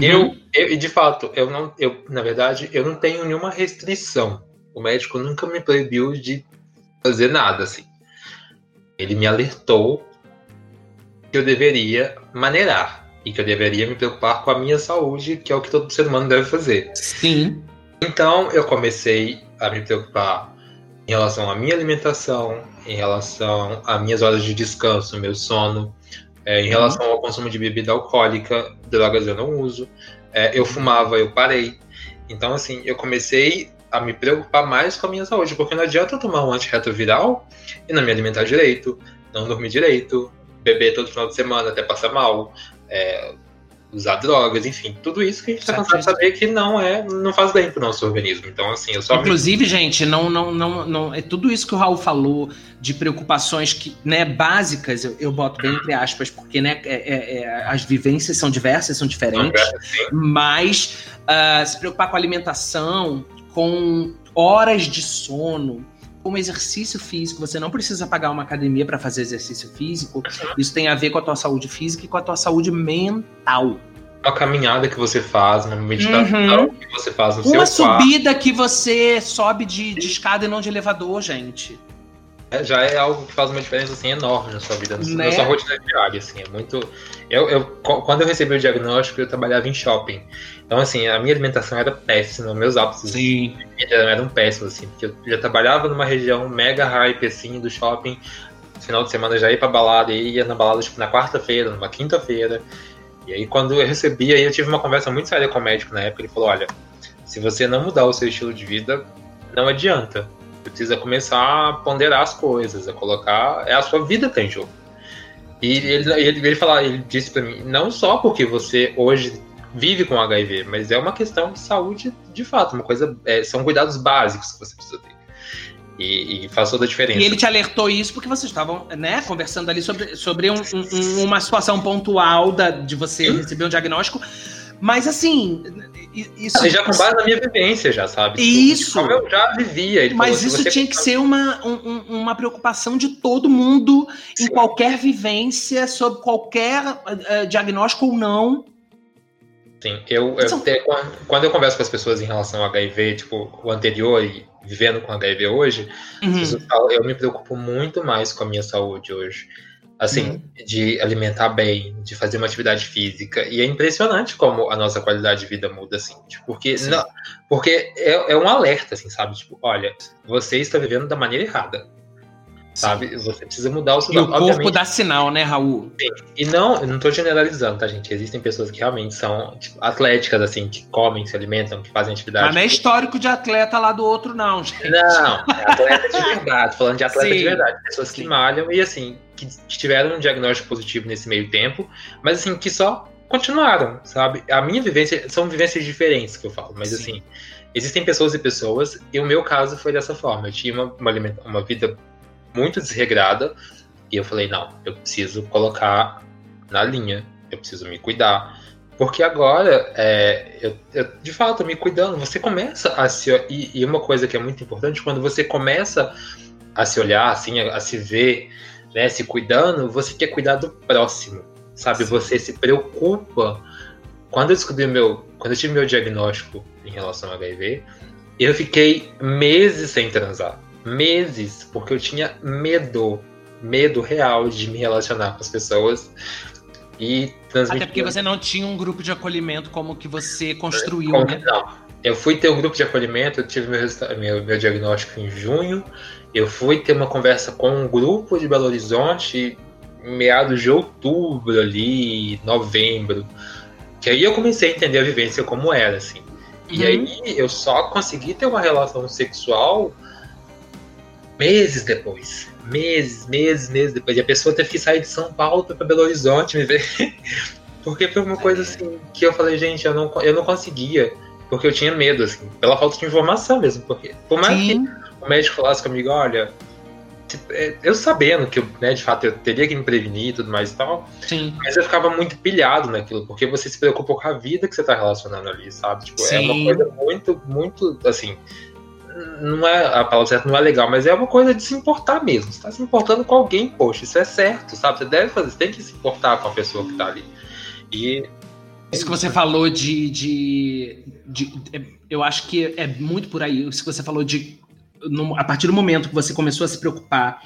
[SPEAKER 2] Uhum. Eu, eu, de fato, eu não, eu, na verdade, eu não tenho nenhuma restrição. O médico nunca me proibiu de fazer nada, assim. Ele me alertou que eu deveria maneirar e que eu deveria me preocupar com a minha saúde, que é o que todo ser humano deve fazer.
[SPEAKER 1] Sim.
[SPEAKER 2] Então eu comecei a me preocupar em relação à minha alimentação, em relação às minhas horas de descanso, meu sono, é, em uhum. relação ao consumo de bebida alcoólica, drogas eu não uso. É, eu fumava, eu parei. Então, assim, eu comecei a me preocupar mais com a minha saúde, porque não adianta eu tomar um antirretroviral e não me alimentar direito, não dormir direito, beber todo final de semana até passar mal, é, usar drogas, enfim, tudo isso que a gente está cansado de saber que não é, não faz bem pro nosso organismo. Então, assim, eu só.
[SPEAKER 1] Inclusive, me... gente, não, não, não, não. É tudo isso que o Raul falou de preocupações que, né, básicas, eu, eu boto bem entre aspas, porque né, é, é, é as vivências são diversas, são diferentes, mas uh, se preocupar com alimentação, com horas de sono, como exercício físico, você não precisa pagar uma academia para fazer exercício físico. Isso tem a ver com a tua saúde física e com a tua saúde mental.
[SPEAKER 2] Uma caminhada que você faz, uma meditação uhum. que você faz no
[SPEAKER 1] uma seu Uma subida que você sobe de, de escada e não de elevador, gente.
[SPEAKER 2] É, já é algo que faz uma diferença assim enorme na sua vida, na né? sua rotina diária, assim, é muito. Eu, eu, quando eu recebi o diagnóstico, eu trabalhava em shopping. Então, assim, a minha alimentação era péssima, meus hábitos
[SPEAKER 1] Sim.
[SPEAKER 2] eram péssimos, assim, porque eu já trabalhava numa região mega hype, assim, do shopping. No final de semana já ia pra balada, e ia na balada, tipo, na quarta-feira, numa quinta-feira. E aí, quando eu recebi, aí eu tive uma conversa muito séria com o médico na época, ele falou, olha, se você não mudar o seu estilo de vida, não adianta você precisa começar a ponderar as coisas, a colocar. É a sua vida que tá em jogo. E ele, ele, ele, fala, ele disse para mim, não só porque você hoje vive com HIV, mas é uma questão de saúde de fato, uma coisa. É, são cuidados básicos que você precisa ter. E, e, faz toda a diferença.
[SPEAKER 1] E ele te alertou isso porque vocês estavam, né, conversando ali sobre, sobre um, um, uma situação pontual da, de você Sim. receber um diagnóstico mas assim,
[SPEAKER 2] isso. Já com base na minha vivência, já sabe? Tipo,
[SPEAKER 1] isso.
[SPEAKER 2] Como eu já vivia.
[SPEAKER 1] Ele Mas falou, isso tinha que ser uma, um, uma preocupação de todo mundo, Sim. em qualquer vivência, sobre qualquer uh, diagnóstico ou não.
[SPEAKER 2] Sim, eu, eu te, quando eu converso com as pessoas em relação ao HIV, tipo, o anterior e vivendo com HIV hoje, uhum. eu me preocupo muito mais com a minha saúde hoje assim, uhum. de alimentar bem, de fazer uma atividade física. E é impressionante como a nossa qualidade de vida muda, assim. Tipo, porque não, porque é, é, um alerta, assim, sabe? Tipo, olha, você está vivendo da maneira errada. Sabe? Você precisa mudar o seu
[SPEAKER 1] E o corpo dá sinal, né, Raul?
[SPEAKER 2] E não, eu não tô generalizando, tá, gente? Existem pessoas que realmente são tipo, atléticas, assim, que comem, se alimentam, que fazem atividade.
[SPEAKER 1] Mas não é histórico de atleta lá do outro, não,
[SPEAKER 2] gente. Não, é atleta de verdade, falando de atleta Sim. de verdade. Pessoas que Sim. malham e assim, que tiveram um diagnóstico positivo nesse meio tempo, mas assim, que só continuaram, sabe? A minha vivência, são vivências diferentes que eu falo, mas Sim. assim, existem pessoas e pessoas, e o meu caso foi dessa forma. Eu tinha uma, uma, uma vida muito desregrada. E eu falei, não, eu preciso colocar na linha, eu preciso me cuidar. Porque agora, é, eu, eu, de fato, me cuidando, você começa a se. E, e, uma coisa que é muito importante, quando você começa a se olhar, assim, a, a se ver, né, se cuidando, você quer cuidar do próximo, sabe? Sim. Você se preocupa. Quando eu descobri meu. Quando eu tive meu diagnóstico em relação ao HIV, eu fiquei meses sem transar meses, porque eu tinha medo, medo real de me relacionar com as pessoas e
[SPEAKER 1] transmitir. Até porque você não tinha um grupo de acolhimento como que você construiu, como, né?
[SPEAKER 2] Não. Eu fui ter um grupo de acolhimento, eu tive meu, meu, meu diagnóstico em junho, eu fui ter uma conversa com um grupo de Belo Horizonte meados de outubro ali, novembro. Que aí eu comecei a entender a vivência como era, assim. E uhum. aí eu só consegui ter uma relação sexual meses depois. Meses, meses, meses depois. E a pessoa teve que sair de São Paulo para Belo Horizonte me ver. porque foi uma coisa assim que eu falei, gente, eu não, eu não conseguia. Porque eu tinha medo, assim, pela falta de informação mesmo. Porque por mais Sim. que o médico falasse comigo, olha, é, eu sabendo que, né, de fato, eu teria que me prevenir e tudo mais e tal.
[SPEAKER 1] Sim.
[SPEAKER 2] Mas eu ficava muito pilhado naquilo, porque você se preocupa com a vida que você tá relacionando ali, sabe? Tipo, Sim. é uma coisa muito, muito, assim, não é a palavra certa não é legal, mas é uma coisa de se importar mesmo. Você tá se importando com alguém, poxa, isso é certo, sabe? Você deve fazer, você tem que se importar com a pessoa que tá ali. E.
[SPEAKER 1] Isso que você falou de, de, de, Eu acho que é muito por aí. Isso que você falou de. No, a partir do momento que você começou a se preocupar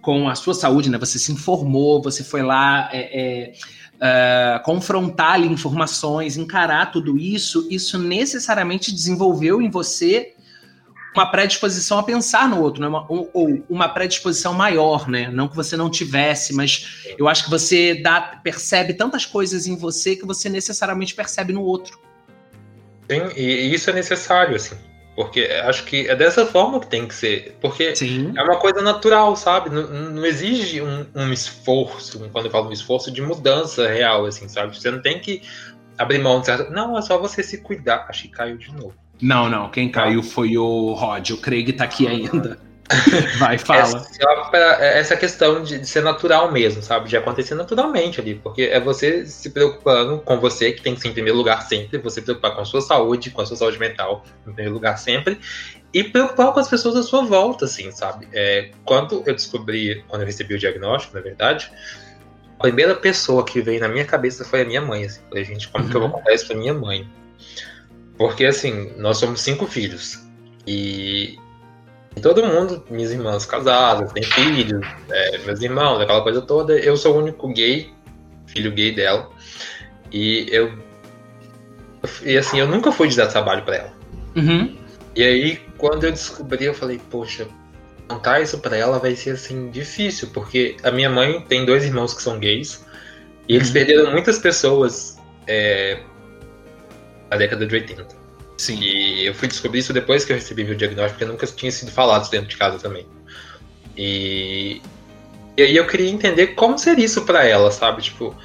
[SPEAKER 1] com a sua saúde, né? Você se informou, você foi lá. É, é, uh, confrontar ali informações, encarar tudo isso, isso necessariamente desenvolveu em você uma predisposição a pensar no outro, né? Uma, ou, ou, uma predisposição maior, né? Não que você não tivesse, mas eu acho que você dá, percebe tantas coisas em você que você necessariamente percebe no outro.
[SPEAKER 2] Sim, e isso é necessário, assim. Porque acho que é dessa forma que tem que ser. Porque Sim. é uma coisa natural, sabe? Não, não exige um, um, esforço, quando eu falo um esforço de mudança real, assim, sabe? Você não tem que abrir mão de certo. Não, é só você se cuidar. Acho que caiu de novo.
[SPEAKER 1] Não, não. Quem caiu foi o Rod. O Craig tá aqui ainda. Vai, fala.
[SPEAKER 2] É pra, é essa questão de, de, ser natural mesmo, sabe? De acontecer naturalmente ali. Porque é você se preocupando com você, que tem que ser em primeiro lugar sempre, você se preocupar com a sua saúde, com a sua saúde mental, em primeiro lugar sempre, e preocupar com as pessoas à sua volta, assim, sabe? É, quando eu descobri, quando eu recebi o diagnóstico, na verdade, a primeira pessoa que veio na minha cabeça foi a minha mãe, assim. Falei, gente, como uhum. que eu vou uhum. contar isso pra minha mãe? Porque, assim, nós somos cinco filhos. E todo mundo, minhas irmãs casadas, têm filhos, é, meus irmãos, aquela coisa toda. Eu sou o único gay, filho gay dela. E eu. E assim, eu nunca fui dar trabalho para ela.
[SPEAKER 1] Uhum.
[SPEAKER 2] E aí, quando eu descobri, eu falei, poxa, contar isso para ela vai ser assim difícil, porque a minha mãe tem dois irmãos que são gays. E eles uhum. perderam muitas pessoas é, na década de 80.
[SPEAKER 1] Sim.
[SPEAKER 2] E eu fui descobrir isso depois que eu recebi meu diagnóstico, porque nunca tinha sido falado dentro de casa também. E, e aí eu queria entender como seria isso para ela, sabe? Tipo,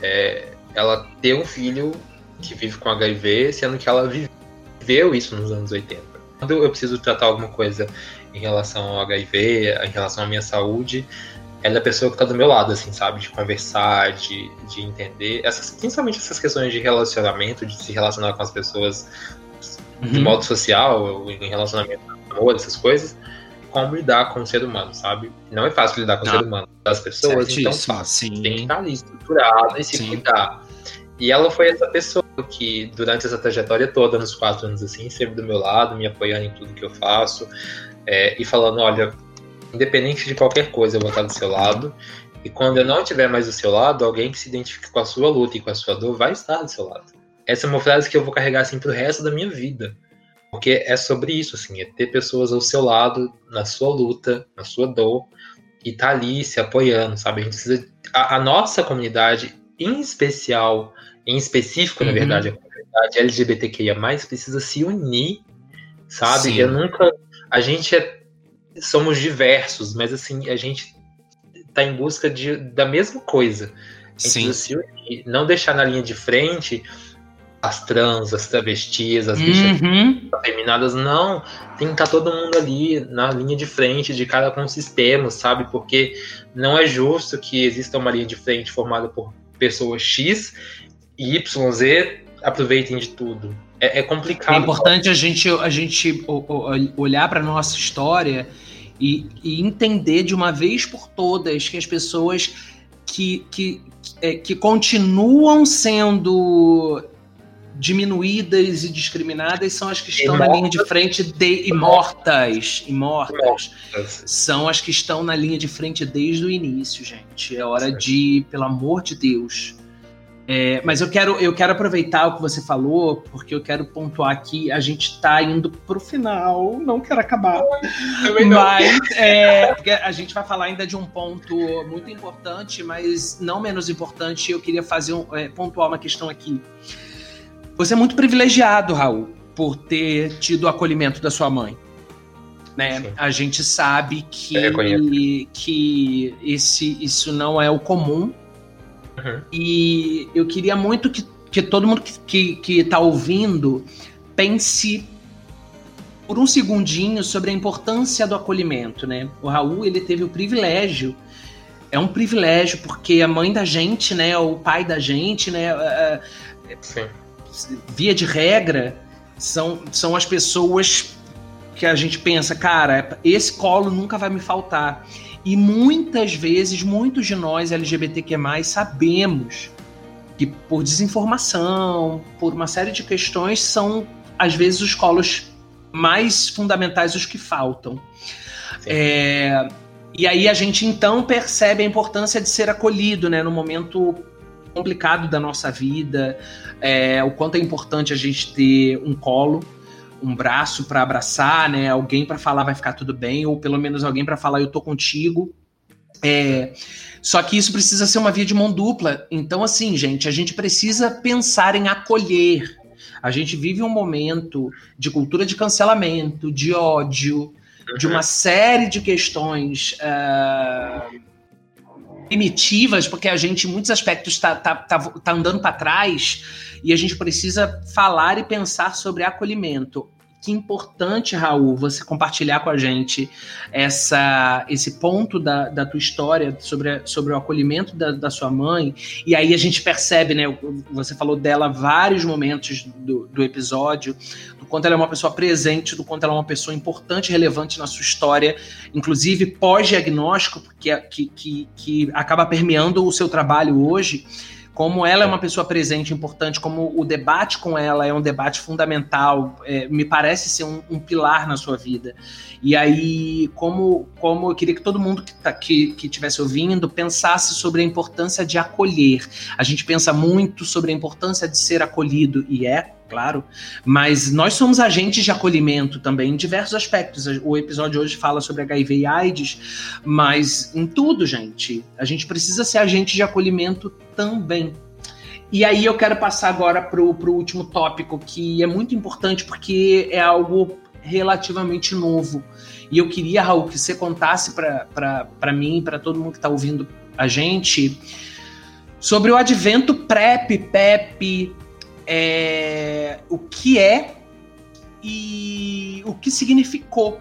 [SPEAKER 2] é, ela ter um filho que vive com HIV, sendo que ela viveu isso nos anos 80. Quando eu preciso tratar alguma coisa em relação ao HIV, em relação à minha saúde, é a pessoa que está do meu lado, assim, sabe? De conversar, de, de entender. Essas, principalmente essas questões de relacionamento, de se relacionar com as pessoas uhum. de modo social, em relacionamento, amor, essas coisas, como lidar com o ser humano, sabe? Não é fácil lidar com o ser humano, das pessoas, então fácil. Sim. tem que estar ali estruturado e se Sim. cuidar. E ela foi essa pessoa que, durante essa trajetória toda, nos quatro anos assim, sempre do meu lado, me apoiando em tudo que eu faço, é, e falando: olha, independente de qualquer coisa, eu vou estar do seu lado. E quando eu não estiver mais do seu lado, alguém que se identifique com a sua luta e com a sua dor vai estar do seu lado essa é uma frase que eu vou carregar assim pro resto da minha vida. Porque é sobre isso, assim, é ter pessoas ao seu lado, na sua luta, na sua dor, e tá ali se apoiando, sabe? A gente precisa. A, a nossa comunidade, em especial, em específico, uhum. na verdade, a comunidade LGBTQIA, precisa se unir, sabe? Sim. Eu nunca. A gente é. Somos diversos, mas assim, a gente tá em busca de, da mesma coisa. Sim. não deixar na linha de frente as trans, as travestis, as bichas uhum. feminadas, não. Tem que estar tá todo mundo ali na linha de frente de cada com sistema, sabe? Porque não é justo que exista uma linha de frente formada por pessoas X e Y, Z aproveitem de tudo. É, é complicado. É
[SPEAKER 1] importante a gente, a gente olhar para nossa história e, e, entender de uma vez por todas que as pessoas que, que, é, que continuam sendo diminuídas e discriminadas são as que estão na linha de frente de imortas, imortas. São as que estão na linha de frente desde o início, gente. É hora de, pelo amor de Deus. É, mas eu quero, eu quero aproveitar o que você falou, porque eu quero pontuar aqui. A gente está indo para o final, não quero acabar. Mas é, porque a gente vai falar ainda de um ponto muito importante, mas não menos importante. Eu queria fazer um, é, pontuar uma questão aqui. Você é muito privilegiado, Raul, por ter tido o acolhimento da sua mãe. Né? A gente sabe que, que esse, isso não é o comum. Uhum. E eu queria muito que, que todo mundo que, que, está ouvindo pense por um segundinho sobre a importância do acolhimento, né? O Raul, ele teve o privilégio é um privilégio porque a mãe da gente, né, o pai da gente, né, Sim via de regra, são, são as pessoas que a gente pensa, cara, esse colo nunca vai me faltar. E muitas vezes, muitos de nós LGBTQ+, sabemos que por desinformação, por uma série de questões, são às vezes os colos mais fundamentais os que faltam. É, e aí a gente então percebe a importância de ser acolhido, né, no momento complicado da nossa vida, é, o quanto é importante a gente ter um colo, um braço para abraçar, né? Alguém para falar vai ficar tudo bem, ou pelo menos alguém para falar eu tô contigo. É, só que isso precisa ser uma via de mão dupla. Então, assim, gente, a gente precisa pensar em acolher. A gente vive um momento de cultura de cancelamento, de ódio, uhum. de uma série de questões uh, primitivas, porque a gente, em muitos aspectos, está tá, tá, tá andando para trás e a gente precisa falar e pensar sobre acolhimento, que importante, Raul, você compartilhar com a gente essa, esse ponto da, da tua história sobre, sobre o acolhimento da, da sua mãe. E aí a gente percebe, né? Você falou dela vários momentos do, do episódio, do quanto ela é uma pessoa presente, do quanto ela é uma pessoa importante, relevante na sua história, inclusive pós-diagnóstico, que, que, que, que acaba permeando o seu trabalho hoje como ela é uma pessoa presente, importante, como o debate com ela é um debate fundamental, é, me parece ser um, um, pilar na sua vida. E aí, como, como eu queria que todo mundo que, tá, que, que ouvindo pensasse sobre a importância de acolher. A gente pensa muito sobre a importância de ser acolhido, e é, claro, mas nós somos agentes de acolhimento também em diversos aspectos. O episódio hoje fala sobre HIV e AIDS, mas em tudo, gente, a gente precisa ser agente de acolhimento também. E aí eu quero passar agora para o último tópico, que é muito importante porque é algo relativamente novo. E eu queria, Raul, que você contasse para mim, para todo mundo que está ouvindo a gente, sobre o advento PrEP, PEP, é, o que é e o que significou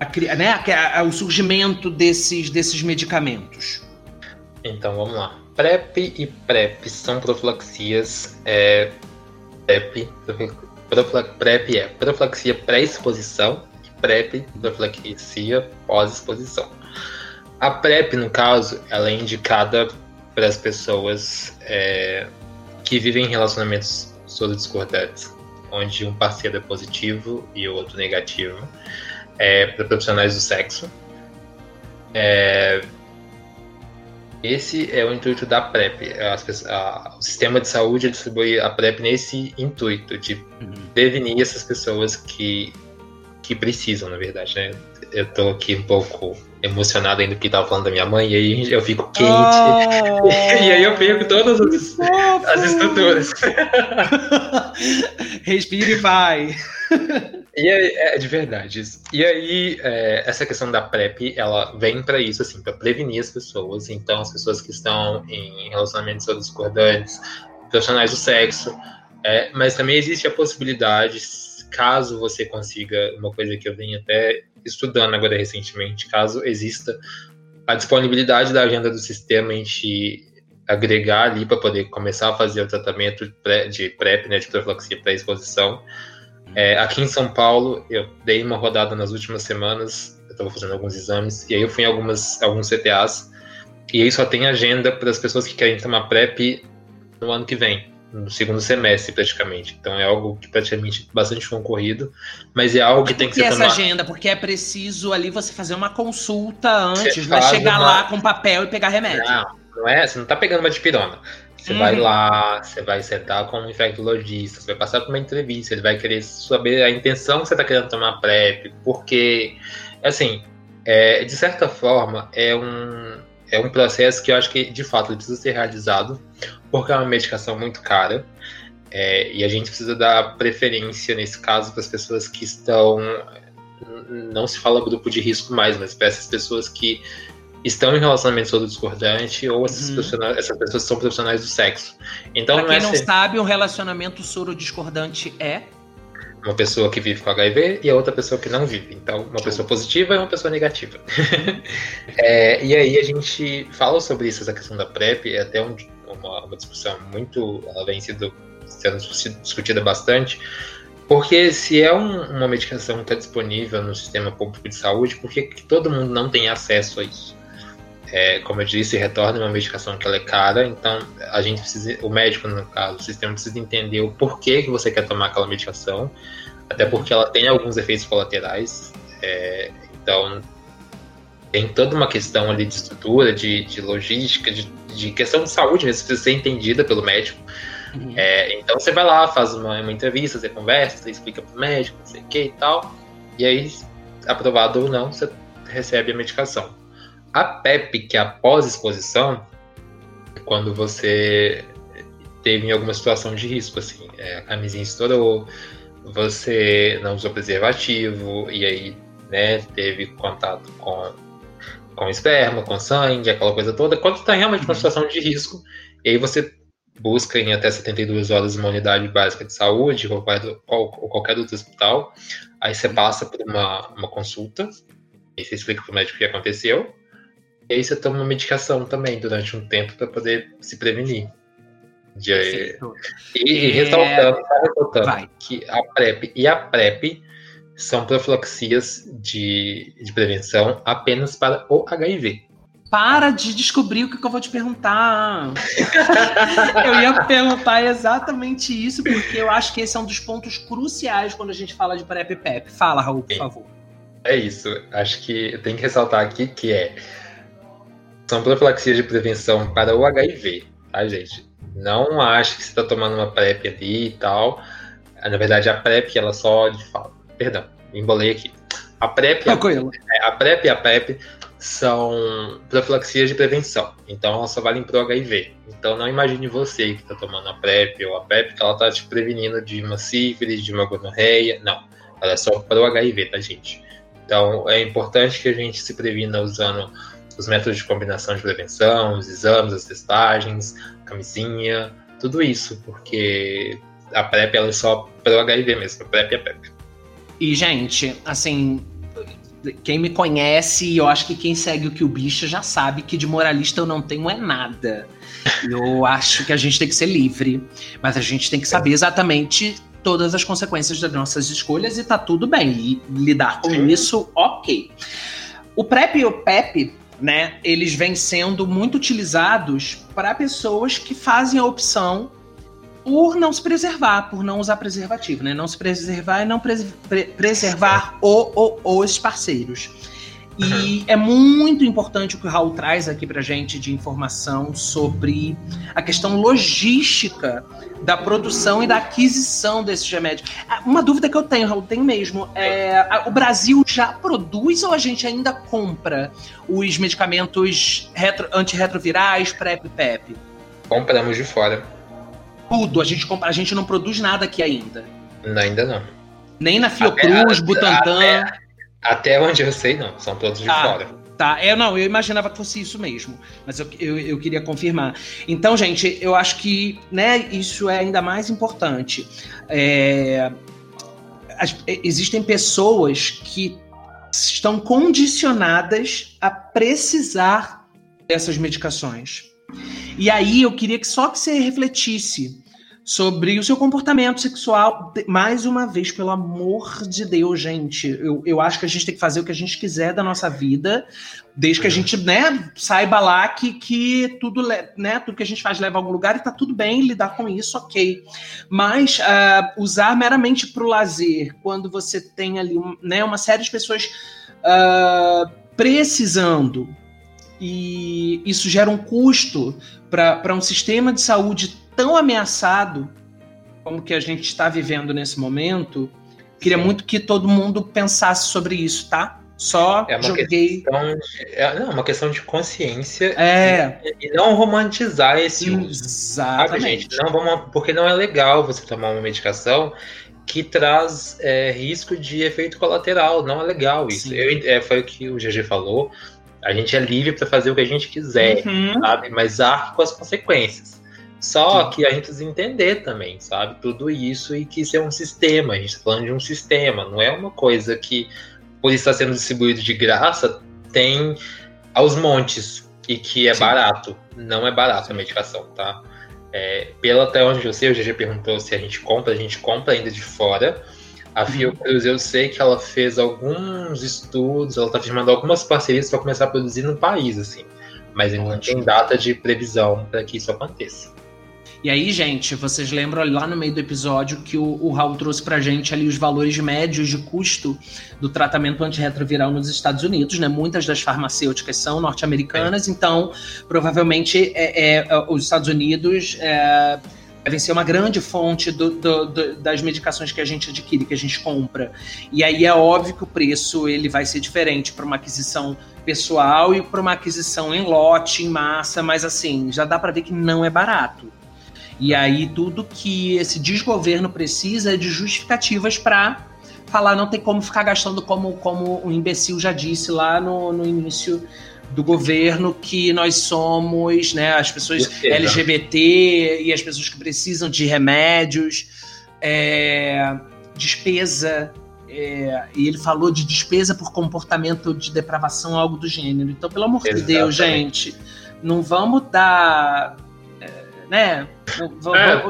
[SPEAKER 1] a, né, a, o surgimento desses, desses medicamentos.
[SPEAKER 2] Então vamos lá. PrEP e PrEP são profilaxias. É, PrEP, PrEP é profilaxia pré-exposição e PrEP, profilaxia pós-exposição. A PrEP, no caso, ela é indicada para as pessoas é, que vivem em relacionamentos discordantes, onde um parceiro é positivo e o outro negativo, é, para profissionais do sexo. É, esse é o intuito da PrEP. As, a, o sistema de saúde distribui a PrEP nesse intuito de uhum. prevenir essas pessoas que, que precisam, na verdade. Né? Eu tô aqui um pouco emocionado ainda porque tava falando da minha mãe, e aí eu fico quente. Oh, e aí eu perco todas as, as estruturas.
[SPEAKER 1] Respire e vai.
[SPEAKER 2] E aí, é de verdade isso. E aí, é, essa questão da PrEP, ela vem para isso, assim, para prevenir as pessoas. Então, as pessoas que estão em relacionamentos discordantes, profissionais do sexo, é, mas também existe a possibilidade, caso você consiga, uma coisa que eu venho até estudando agora recentemente, caso exista a disponibilidade da agenda do sistema em te agregar ali para poder começar a fazer o tratamento de PrEP, né, de profilaxia pré-exposição. É, aqui em São Paulo, eu dei uma rodada nas últimas semanas, eu estava fazendo alguns exames, e aí eu fui em algumas, alguns CTAs, e aí só tem agenda para as pessoas que querem tomar PrEP no ano que vem no segundo semestre, praticamente. Então é algo que praticamente bastante concorrido, mas é algo que tem que ser
[SPEAKER 1] essa
[SPEAKER 2] tomado.
[SPEAKER 1] agenda? Porque é preciso ali você fazer uma consulta antes, não é chegar uma... lá com papel e pegar remédio.
[SPEAKER 2] Não, não é, você não tá pegando uma dipirona. Você uhum. vai lá, você vai sentar com um infectologista, você vai passar por uma entrevista, ele vai querer saber a intenção que você está querendo tomar PrEP, porque, assim, é, de certa forma, é um, é um processo que eu acho que, de fato, precisa ser realizado, porque é uma medicação muito cara. É, e a gente precisa dar preferência, nesse caso, para as pessoas que estão. Não se fala grupo de risco mais, mas para essas pessoas que estão em relacionamento soro discordante ou essas, uhum. profissionais, essas pessoas são profissionais do sexo. Então,
[SPEAKER 1] pra quem não, é não ser... sabe, um relacionamento soro discordante é
[SPEAKER 2] uma pessoa que vive com HIV e a outra pessoa que não vive. Então, uma pessoa positiva e uma pessoa negativa. é, e aí a gente fala sobre isso, essa questão da PrEP, é até um, uma, uma, discussão muito. Ela vem sido, sendo discutida bastante. Porque se é um, uma medicação que está disponível no sistema público de saúde, por que todo mundo não tem acesso a isso? É, como eu disse, retorna uma medicação que ela é cara, então a gente precisa, o médico no caso, o sistema precisa entender o porquê que você quer tomar aquela medicação, até porque ela tem alguns efeitos colaterais, é, então tem toda uma questão ali de estrutura, de, de logística, de, de questão de saúde mesmo, precisa ser entendida pelo médico. Uhum. É, então você vai lá, faz uma, uma entrevista, você conversa, você explica pro médico, não sei o que e tal, e aí, aprovado ou não, você recebe a medicação. A PEP, que é a pós-exposição, quando você teve em alguma situação de risco, assim, é, a camisinha estourou, você não usou preservativo, e aí, né, teve contato com, com esperma, com sangue, aquela coisa toda, quando está realmente numa uhum. situação de risco, e aí você busca em até 72 horas uma unidade básica de saúde ou qualquer, ou qualquer outro hospital. Aí você passa por uma, uma consulta, e você explica para o médico o que aconteceu. E aí você toma uma medicação também durante um tempo para poder se prevenir. De, e, e, ressaltando, é... ressaltando que a PrEP e a PrEP são profilaxias de, de prevenção apenas para o HIV.
[SPEAKER 1] Para de descobrir o que eu vou te perguntar. eu ia perguntar exatamente isso, porque eu acho que esse é um dos pontos cruciais quando a gente fala de PrEP e PEP. Fala, Raul, por favor.
[SPEAKER 2] É isso. Acho que tem que ressaltar aqui que é são profilaxias de prevenção para o HIV, tá, gente? Não acho que você está tomando uma PrEP ali e tal. Na verdade, a PrEP, ela só de Perdão, embolei aqui. A PrEP, a, é, a PrEP e a PrEP são profilaxias de prevenção. Então elas só valem para o HIV. Então não imagine você que está tomando a PrEP ou a PrEP que ela está te prevenindo de uma sífilis, de uma gonorreia. Não. Ela é só para o HIV, tá, gente? Então é importante que a gente se previna usando os métodos de combinação de prevenção, os exames, as testagens, camisinha, tudo isso, porque a PrEP ela é só para o HIV mesmo, a PrEP é a PrEP.
[SPEAKER 1] E, gente, assim, quem me conhece, eu acho que quem segue o que o bicho já sabe que de moralista eu não tenho é nada. Eu acho que a gente tem que ser livre, mas a gente tem que saber exatamente todas as consequências das nossas escolhas e tá tudo bem. E lidar com Sim. isso, ok. O PrEP e o PEP, né, eles vêm sendo muito utilizados para pessoas que fazem a opção por não se preservar, por não usar preservativo, né? Não se preservar e não pre preservar o, o, os parceiros. E é muito importante o que o Raul traz aqui pra gente de informação sobre a questão logística da produção e da aquisição desses remédios. Ah, uma dúvida que eu tenho, Raul, tem mesmo. É, o Brasil já produz ou a gente ainda compra os medicamentos retro, antirretrovirais, PrEP e PEP?
[SPEAKER 2] Compramos de fora
[SPEAKER 1] tudo. A gente, a gente não produz nada aqui ainda.
[SPEAKER 2] Não, ainda não.
[SPEAKER 1] Nem na Fiocruz, até, Butantan.
[SPEAKER 2] Até, até, onde eu sei, não. São todos de ah, fora.
[SPEAKER 1] Tá, eu não, eu imaginava que fosse isso mesmo, mas eu, eu, eu, queria confirmar. Então, gente, eu acho que né, isso é ainda mais importante. É, as, existem pessoas que estão condicionadas a precisar dessas medicações. E aí eu queria que só que você refletisse sobre o seu comportamento sexual. Mais uma vez, pelo amor de Deus, gente. Eu, eu acho que a gente tem que fazer o que a gente quiser da nossa vida, desde que a gente, né, saiba lá que, que tudo, né, tudo que a gente faz leva a algum lugar e tá tudo bem lidar com isso, ok. Mas uh, usar meramente para o lazer, quando você tem ali um, né, uma série de pessoas uh, precisando e isso gera um custo para um sistema de saúde tão ameaçado como que a gente está vivendo nesse momento. Queria Sim. muito que todo mundo pensasse sobre isso, tá? Só
[SPEAKER 2] é uma
[SPEAKER 1] joguei.
[SPEAKER 2] Questão, é não, uma questão de consciência
[SPEAKER 1] é.
[SPEAKER 2] e, e não romantizar esse
[SPEAKER 1] uso. Exatamente.
[SPEAKER 2] Sabe, Não vamos, porque não é legal você tomar uma medicação que traz é, risco de efeito colateral. Não é legal isso. Eu, é, foi o que o GG falou. A gente é livre para fazer o que a gente quiser, uhum. sabe? Mas arque com as consequências. Só Sim. que a gente precisa entender também, sabe? Tudo isso e que isso é um sistema. A gente está falando de um sistema, não é uma coisa que, por estar sendo distribuído de graça, tem aos montes e que é Sim. barato. Não é barato a medicação, tá? É, pela até onde eu sei, o GG perguntou se a gente compra, a gente compra ainda de fora. A Fiocruz, eu sei que ela fez alguns estudos, ela está firmando algumas parcerias para começar a produzir no país, assim. Mas ainda não tem data de previsão para que isso aconteça.
[SPEAKER 1] E aí, gente, vocês lembram lá no meio do episódio que o, o Raul trouxe pra gente ali os valores médios de custo do tratamento antirretroviral nos Estados Unidos, né? Muitas das farmacêuticas são norte-americanas, é. então provavelmente é, é, os Estados Unidos é, devem ser uma grande fonte do, do, do, das medicações que a gente adquire, que a gente compra. E aí é óbvio que o preço ele vai ser diferente para uma aquisição pessoal e para uma aquisição em lote, em massa, mas assim, já dá para ver que não é barato. E aí tudo que esse desgoverno precisa é de justificativas para falar não tem como ficar gastando como, como um imbecil já disse lá no, no início do governo que nós somos, né, as pessoas LGBT e as pessoas que precisam de remédios, é, despesa, é, e ele falou de despesa por comportamento de depravação, algo do gênero. Então, pelo amor Exatamente. de Deus, gente, não vamos dar né? É.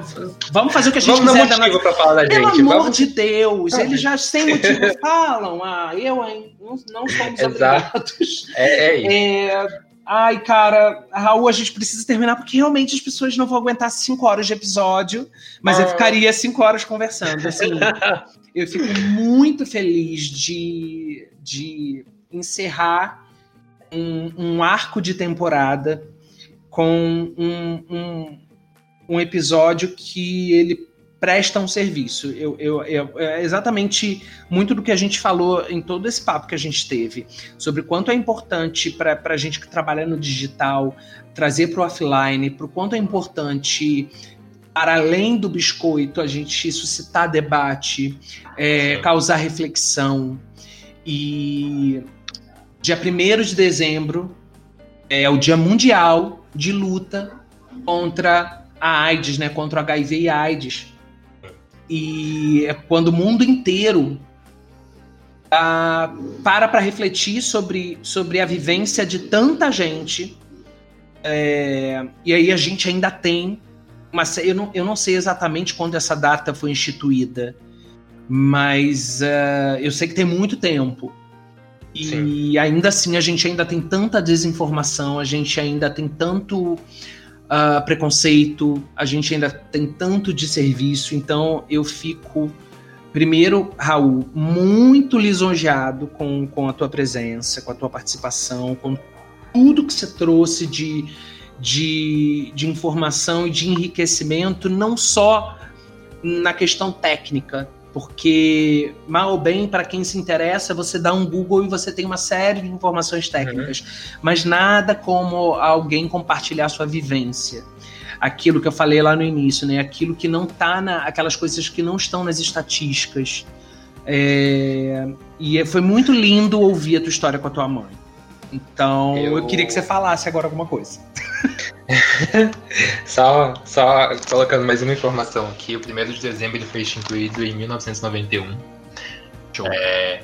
[SPEAKER 1] Vamos fazer o que a gente
[SPEAKER 2] vamos quiser. Vamos falar da
[SPEAKER 1] Pelo
[SPEAKER 2] gente.
[SPEAKER 1] amor vamos... de Deus, eles já sem motivo falam. Ah, eu, hein? Não, não somos obrigados.
[SPEAKER 2] É, é isso. É...
[SPEAKER 1] Ai, cara, Raul, a gente precisa terminar porque realmente as pessoas não vão aguentar cinco horas de episódio, mas ah. eu ficaria cinco horas conversando. Assim, eu fico muito feliz de, de encerrar um, um arco de temporada com um, um, um episódio que ele presta um serviço. Eu, eu, eu, é exatamente muito do que a gente falou em todo esse papo que a gente teve, sobre quanto é importante para a gente que trabalha no digital trazer para o offline, para o quanto é importante, para além do biscoito, a gente suscitar debate, é, causar reflexão. E dia 1 de dezembro é o Dia Mundial de Luta contra a AIDS, né, contra o HIV e AIDS. E é quando o mundo inteiro uh, para para refletir sobre, sobre a vivência de tanta gente. É, e aí a gente ainda tem mas eu não, eu não sei exatamente quando essa data foi instituída, mas uh, eu sei que tem muito tempo. E Sim. ainda assim a gente ainda tem tanta desinformação, a gente ainda tem tanto uh, preconceito, a gente ainda tem tanto de serviço, então eu fico, primeiro, Raul, muito lisonjeado com, com a tua presença, com a tua participação, com tudo que você trouxe de, de, de informação e de enriquecimento, não só na questão técnica, porque, mal ou bem, para quem se interessa, você dá um Google e você tem uma série de informações técnicas. Uhum. Mas nada como alguém compartilhar sua vivência. Aquilo que eu falei lá no início, né? Aquilo que não tá na. aquelas coisas que não estão nas estatísticas. É, e foi muito lindo ouvir a tua história com a tua mãe. Então, eu... eu queria que você falasse agora alguma coisa.
[SPEAKER 2] só, só colocando mais uma informação aqui, o 1 de dezembro ele foi instituído em 1991. É,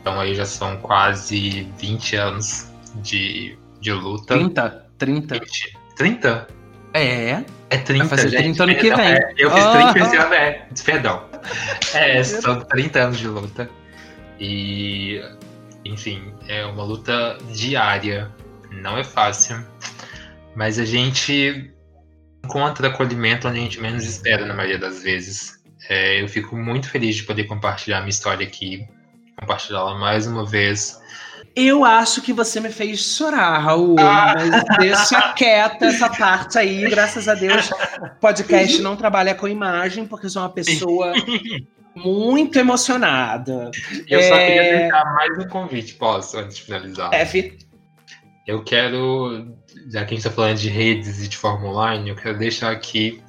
[SPEAKER 2] então aí já são quase 20 anos de, de luta.
[SPEAKER 1] 30? 30. 20,
[SPEAKER 2] 30?
[SPEAKER 1] É.
[SPEAKER 2] É 30,
[SPEAKER 1] Vai fazer
[SPEAKER 2] gente.
[SPEAKER 1] 30 ano que vem.
[SPEAKER 2] É, eu fiz 30 esse ano, é. Perdão. É, são 30 anos de luta. E, enfim, é uma luta diária. Não é fácil. Mas a gente encontra acolhimento onde a gente menos espera, na maioria das vezes. É, eu fico muito feliz de poder compartilhar minha história aqui, compartilhá-la mais uma vez.
[SPEAKER 1] Eu acho que você me fez chorar, Raul. Ah. Mas deixa quieta essa parte aí. Graças a Deus, podcast não trabalha com imagem, porque eu sou uma pessoa muito emocionada.
[SPEAKER 2] Eu é... só queria é. deixar mais um convite, posso, antes de finalizar.
[SPEAKER 1] F.
[SPEAKER 2] Eu quero já que a gente está falando de redes e de forma online, eu quero deixar aqui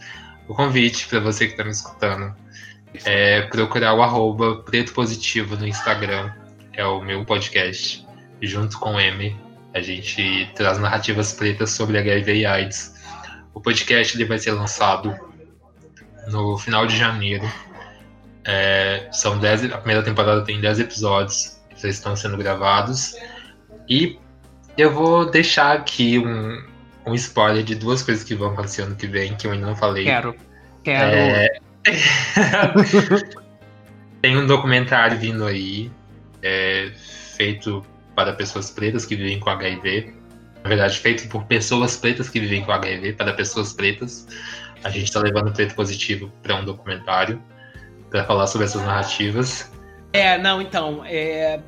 [SPEAKER 2] o convite para você que está me escutando. É procurar o arroba Preto Positivo no Instagram. É o meu podcast. Junto com o M, a gente traz narrativas pretas sobre HIV e AIDS. O podcast ele vai ser lançado no final de janeiro. É, são dez, a primeira temporada tem 10 episódios que já estão sendo gravados. E eu vou deixar aqui um, um spoiler de duas coisas que vão acontecer ano que vem, que eu ainda não falei.
[SPEAKER 1] Quero. Quero. É...
[SPEAKER 2] Tem um documentário vindo aí, é, feito para pessoas pretas que vivem com HIV. Na verdade, feito por pessoas pretas que vivem com HIV, para pessoas pretas. A gente está levando o preto positivo para um documentário, para falar sobre essas narrativas.
[SPEAKER 1] É, não, então, é,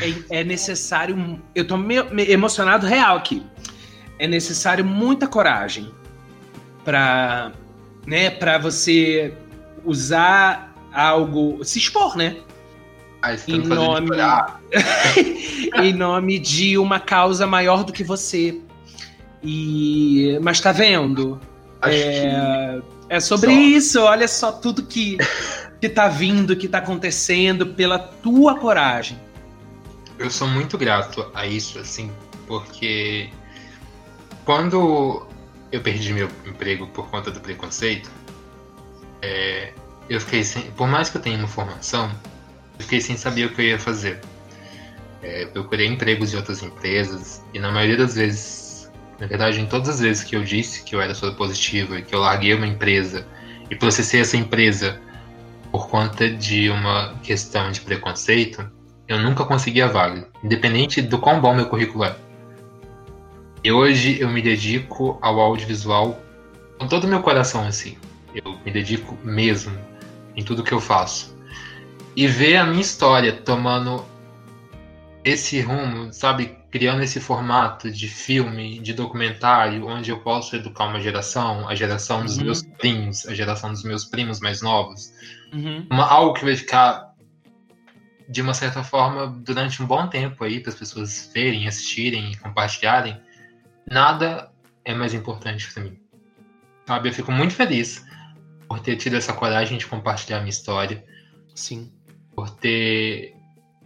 [SPEAKER 1] é, é necessário. Eu tô meio, meio emocionado real aqui. É necessário muita coragem para né, para você usar algo, se expor, né?
[SPEAKER 2] Ah, em nome
[SPEAKER 1] em nome de uma causa maior do que você. E mas tá vendo? É, é sobre só. isso. Olha só tudo que que tá vindo, que tá acontecendo pela tua coragem
[SPEAKER 2] eu sou muito grato a isso, assim, porque quando eu perdi meu emprego por conta do preconceito, é, eu fiquei sem. Por mais que eu tenha uma formação, eu fiquei sem saber o que eu ia fazer. É, procurei empregos em outras empresas e na maioria das vezes, na verdade, em todas as vezes que eu disse que eu era soro positivo e que eu larguei uma empresa e processei essa empresa por conta de uma questão de preconceito, eu nunca consegui a vaga, independente do quão bom meu currículo é. E hoje eu me dedico ao audiovisual com todo o meu coração, assim. Eu me dedico mesmo em tudo que eu faço. E ver a minha história tomando esse rumo, sabe, criando esse formato de filme, de documentário, onde eu posso educar uma geração, a geração dos uhum. meus primos, a geração dos meus primos mais novos, uhum. uma, algo que vai ficar de uma certa forma durante um bom tempo aí para as pessoas verem, assistirem e compartilharem. Nada é mais importante para mim. Sabe, eu fico muito feliz por ter tido essa coragem de compartilhar minha história.
[SPEAKER 1] Sim.
[SPEAKER 2] Por ter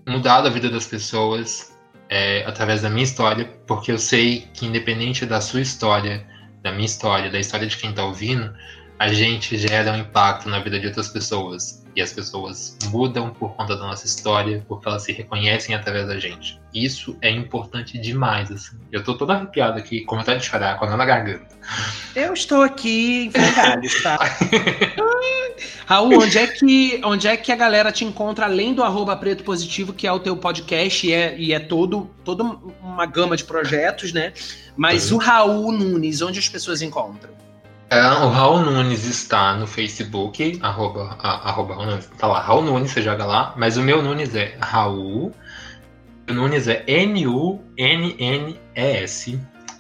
[SPEAKER 2] mudado a vida das pessoas é, através da minha história, porque eu sei que independente da sua história, da minha história, da história de quem está ouvindo, a gente gera um impacto na vida de outras pessoas. E as pessoas mudam por conta da nossa história, porque elas se reconhecem através da gente. Isso é importante demais, assim. Eu tô toda arrepiada aqui, com vontade de chorar, com a na garganta.
[SPEAKER 1] Eu estou aqui em frangalhos, tá? Raul, onde é, que, onde é que a galera te encontra, além do arroba preto positivo, que é o teu podcast e é, e é todo, toda uma gama de projetos, né? Mas uhum. o Raul Nunes, onde as pessoas encontram?
[SPEAKER 2] É, o Raul Nunes está no Facebook, arroba, arroba tá lá, Raul Nunes, você joga lá, mas o meu Nunes é Raul, o Nunes é N-U-N-N-E-S.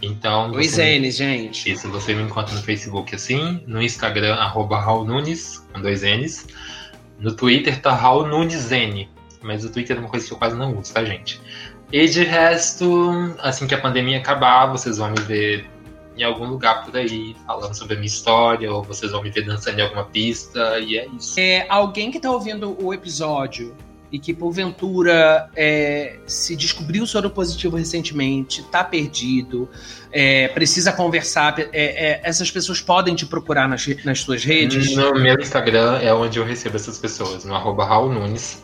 [SPEAKER 2] Então.
[SPEAKER 1] Dois você, N's, gente.
[SPEAKER 2] Isso, você me encontra no Facebook assim, no Instagram, arroba Raul Nunes, com dois N's. No Twitter tá Raul Nunes N, mas o Twitter é uma coisa que eu quase não uso, tá, gente? E de resto, assim que a pandemia acabar, vocês vão me ver em algum lugar por aí, falando sobre a minha história, ou vocês vão me ver dançando em alguma pista, e é isso.
[SPEAKER 1] É, alguém que tá ouvindo o episódio e que porventura é, se descobriu soro positivo recentemente, tá perdido, é, precisa conversar, é, é, essas pessoas podem te procurar nas, nas suas redes?
[SPEAKER 2] No meu Instagram é onde eu recebo essas pessoas, no arroba Raul Nunes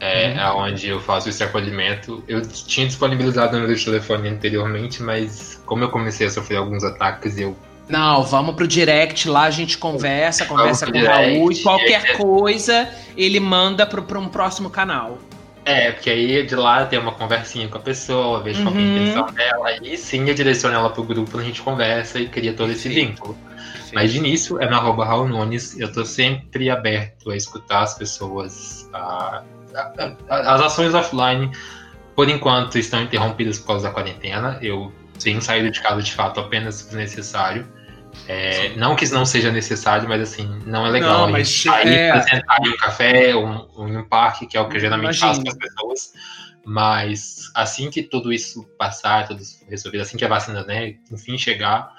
[SPEAKER 2] é, uhum. onde eu faço esse acolhimento. Eu tinha disponibilizado o número de telefone anteriormente, mas como eu comecei a sofrer alguns ataques, eu.
[SPEAKER 1] Não, vamos pro direct, lá a gente conversa, conversa com o Raul e qualquer é... coisa ele manda pro, pro um próximo canal.
[SPEAKER 2] É, porque aí de lá tem uma conversinha com a pessoa, vejo uhum. qual é a uhum. intenção dela, e sim eu direciono ela pro grupo, a gente conversa e cria todo esse vínculo. Mas de início é no arroba Raul Nunes, eu tô sempre aberto a escutar as pessoas, a as ações offline, por enquanto, estão interrompidas por causa da quarentena. Eu tenho saído de casa de fato apenas se necessário. É, não que isso não seja necessário, mas assim, não é legal
[SPEAKER 1] não, mas
[SPEAKER 2] sair é... para sentar em um café ou, ou, em um parque, que é o que eu geralmente Imagina. faço com as pessoas. Mas assim que tudo isso passar, tudo isso resolvido, assim que a vacina, né, enfim, chegar,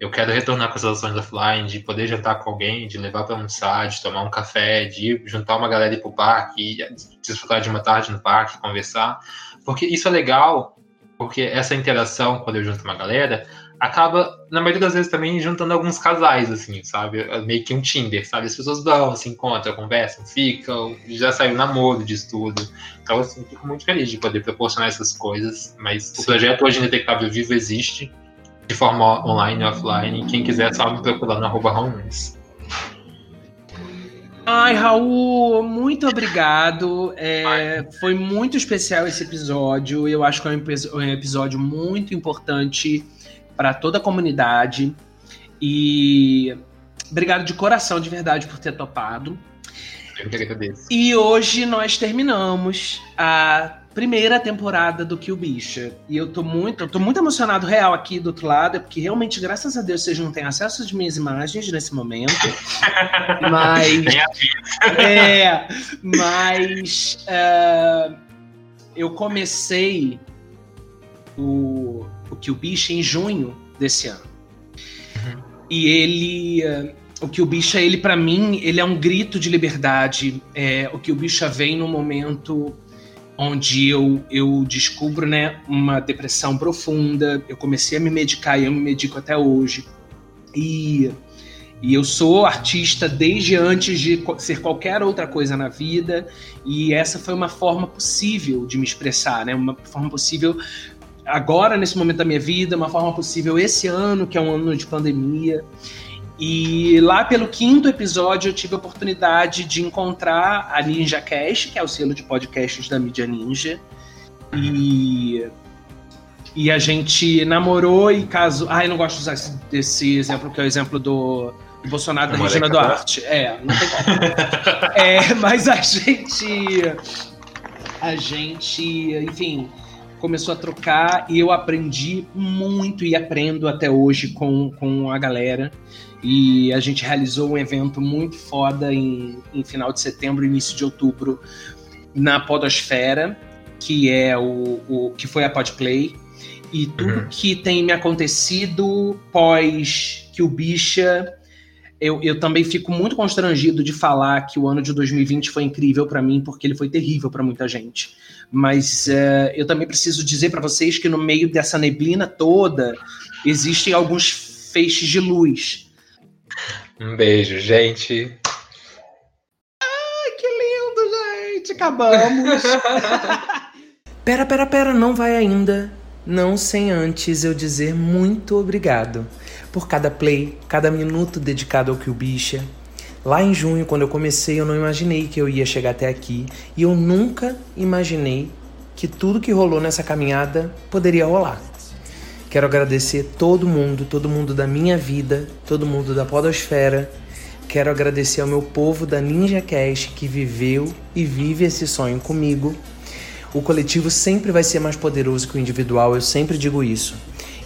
[SPEAKER 2] eu quero retornar com as ações offline, de poder jantar com alguém, de levar para almoçar, de tomar um café, de juntar uma galera e ir pro parque, desfrutar de uma tarde no parque, conversar. Porque isso é legal, porque essa interação, quando eu junto uma galera, acaba, na maioria das vezes, também juntando alguns casais, assim, sabe? É meio que um Tinder, sabe? As pessoas vão, se encontram, conversam, ficam, já saiu namoro disso tudo. Então, assim, fico muito feliz de poder proporcionar essas coisas, mas Sim. o projeto Hoje Indetectável Vivo existe, de forma online e offline. Quem quiser, só me procurar no arroba
[SPEAKER 1] Ai, Raul, muito obrigado. É, foi muito especial esse episódio. Eu acho que é um episódio muito importante para toda a comunidade. E obrigado de coração, de verdade, por ter topado.
[SPEAKER 2] Eu que agradeço.
[SPEAKER 1] E hoje nós terminamos a primeira temporada do Kill Bicha. E eu tô muito, eu tô muito emocionado real aqui do outro lado, é porque realmente, graças a Deus, vocês não têm acesso às minhas imagens nesse momento. mas. é, mas. Uh, eu comecei o, o Kill Bicha em junho desse ano. Uhum. E ele. Uh, o que o bicha, ele para mim, ele é um grito de liberdade. É, o que o bicha vem no momento onde eu, eu descubro né, uma depressão profunda. Eu comecei a me medicar e eu me medico até hoje. E, e eu sou artista desde antes de ser qualquer outra coisa na vida. E essa foi uma forma possível de me expressar, né? Uma forma possível agora, nesse momento da minha vida, uma forma possível esse ano, que é um ano de pandemia. E lá pelo quinto episódio eu tive a oportunidade de encontrar a Ninja Cast, que é o selo de podcasts da mídia Ninja. E, e a gente namorou e casou. Ai, não gosto de usar esse, esse exemplo, que é o exemplo do, do Bolsonaro da Regina Duarte. É, não tem como. é, mas a gente. A gente, enfim, começou a trocar e eu aprendi muito e aprendo até hoje com, com a galera. E a gente realizou um evento muito foda em, em final de setembro, início de outubro, na Podosfera, que é o, o que foi a Podplay. E tudo uhum. que tem me acontecido pós que o Bicha eu, eu, também fico muito constrangido de falar que o ano de 2020 foi incrível para mim, porque ele foi terrível para muita gente. Mas uh, eu também preciso dizer para vocês que no meio dessa neblina toda existem alguns feixes de luz.
[SPEAKER 2] Um beijo, gente.
[SPEAKER 1] Ai, que lindo, gente! Acabamos. pera, pera, pera, não vai ainda. Não sem antes eu dizer muito obrigado por cada play, cada minuto dedicado ao o bicha. Lá em junho, quando eu comecei, eu não imaginei que eu ia chegar até aqui e eu nunca imaginei que tudo que rolou nessa caminhada poderia rolar. Quero agradecer todo mundo, todo mundo da minha vida, todo mundo da Podosfera. Quero agradecer ao meu povo da Ninja Cash que viveu e vive esse sonho comigo. O coletivo sempre vai ser mais poderoso que o individual, eu sempre digo isso.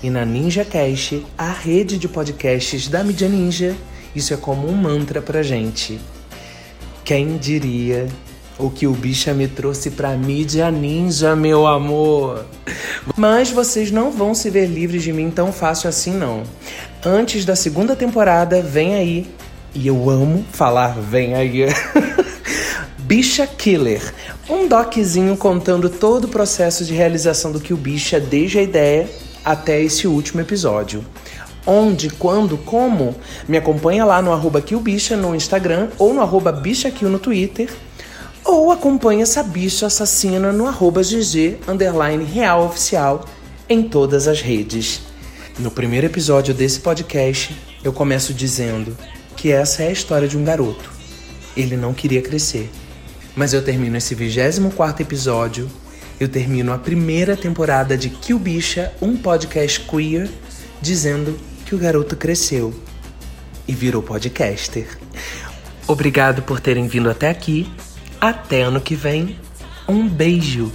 [SPEAKER 1] E na Ninja Cash, a rede de podcasts da mídia ninja, isso é como um mantra pra gente. Quem diria o que o bicha me trouxe pra mídia ninja, meu amor. Mas vocês não vão se ver livres de mim tão fácil assim, não. Antes da segunda temporada, vem aí. E eu amo falar vem aí. Bicha Killer. Um doczinho contando todo o processo de realização do que o Bicha desde a ideia até esse último episódio. Onde, quando, como? Me acompanha lá no arroba Killbicha no Instagram ou no arroba BichaKill no Twitter ou acompanhe essa bicha assassina no arroba GG underline real oficial em todas as redes. No primeiro episódio desse podcast, eu começo dizendo que essa é a história de um garoto. Ele não queria crescer. Mas eu termino esse 24 episódio, eu termino a primeira temporada de Kill Bicha, um podcast queer, dizendo que o garoto cresceu e virou podcaster. Obrigado por terem vindo até aqui até ano que vem. Um beijo!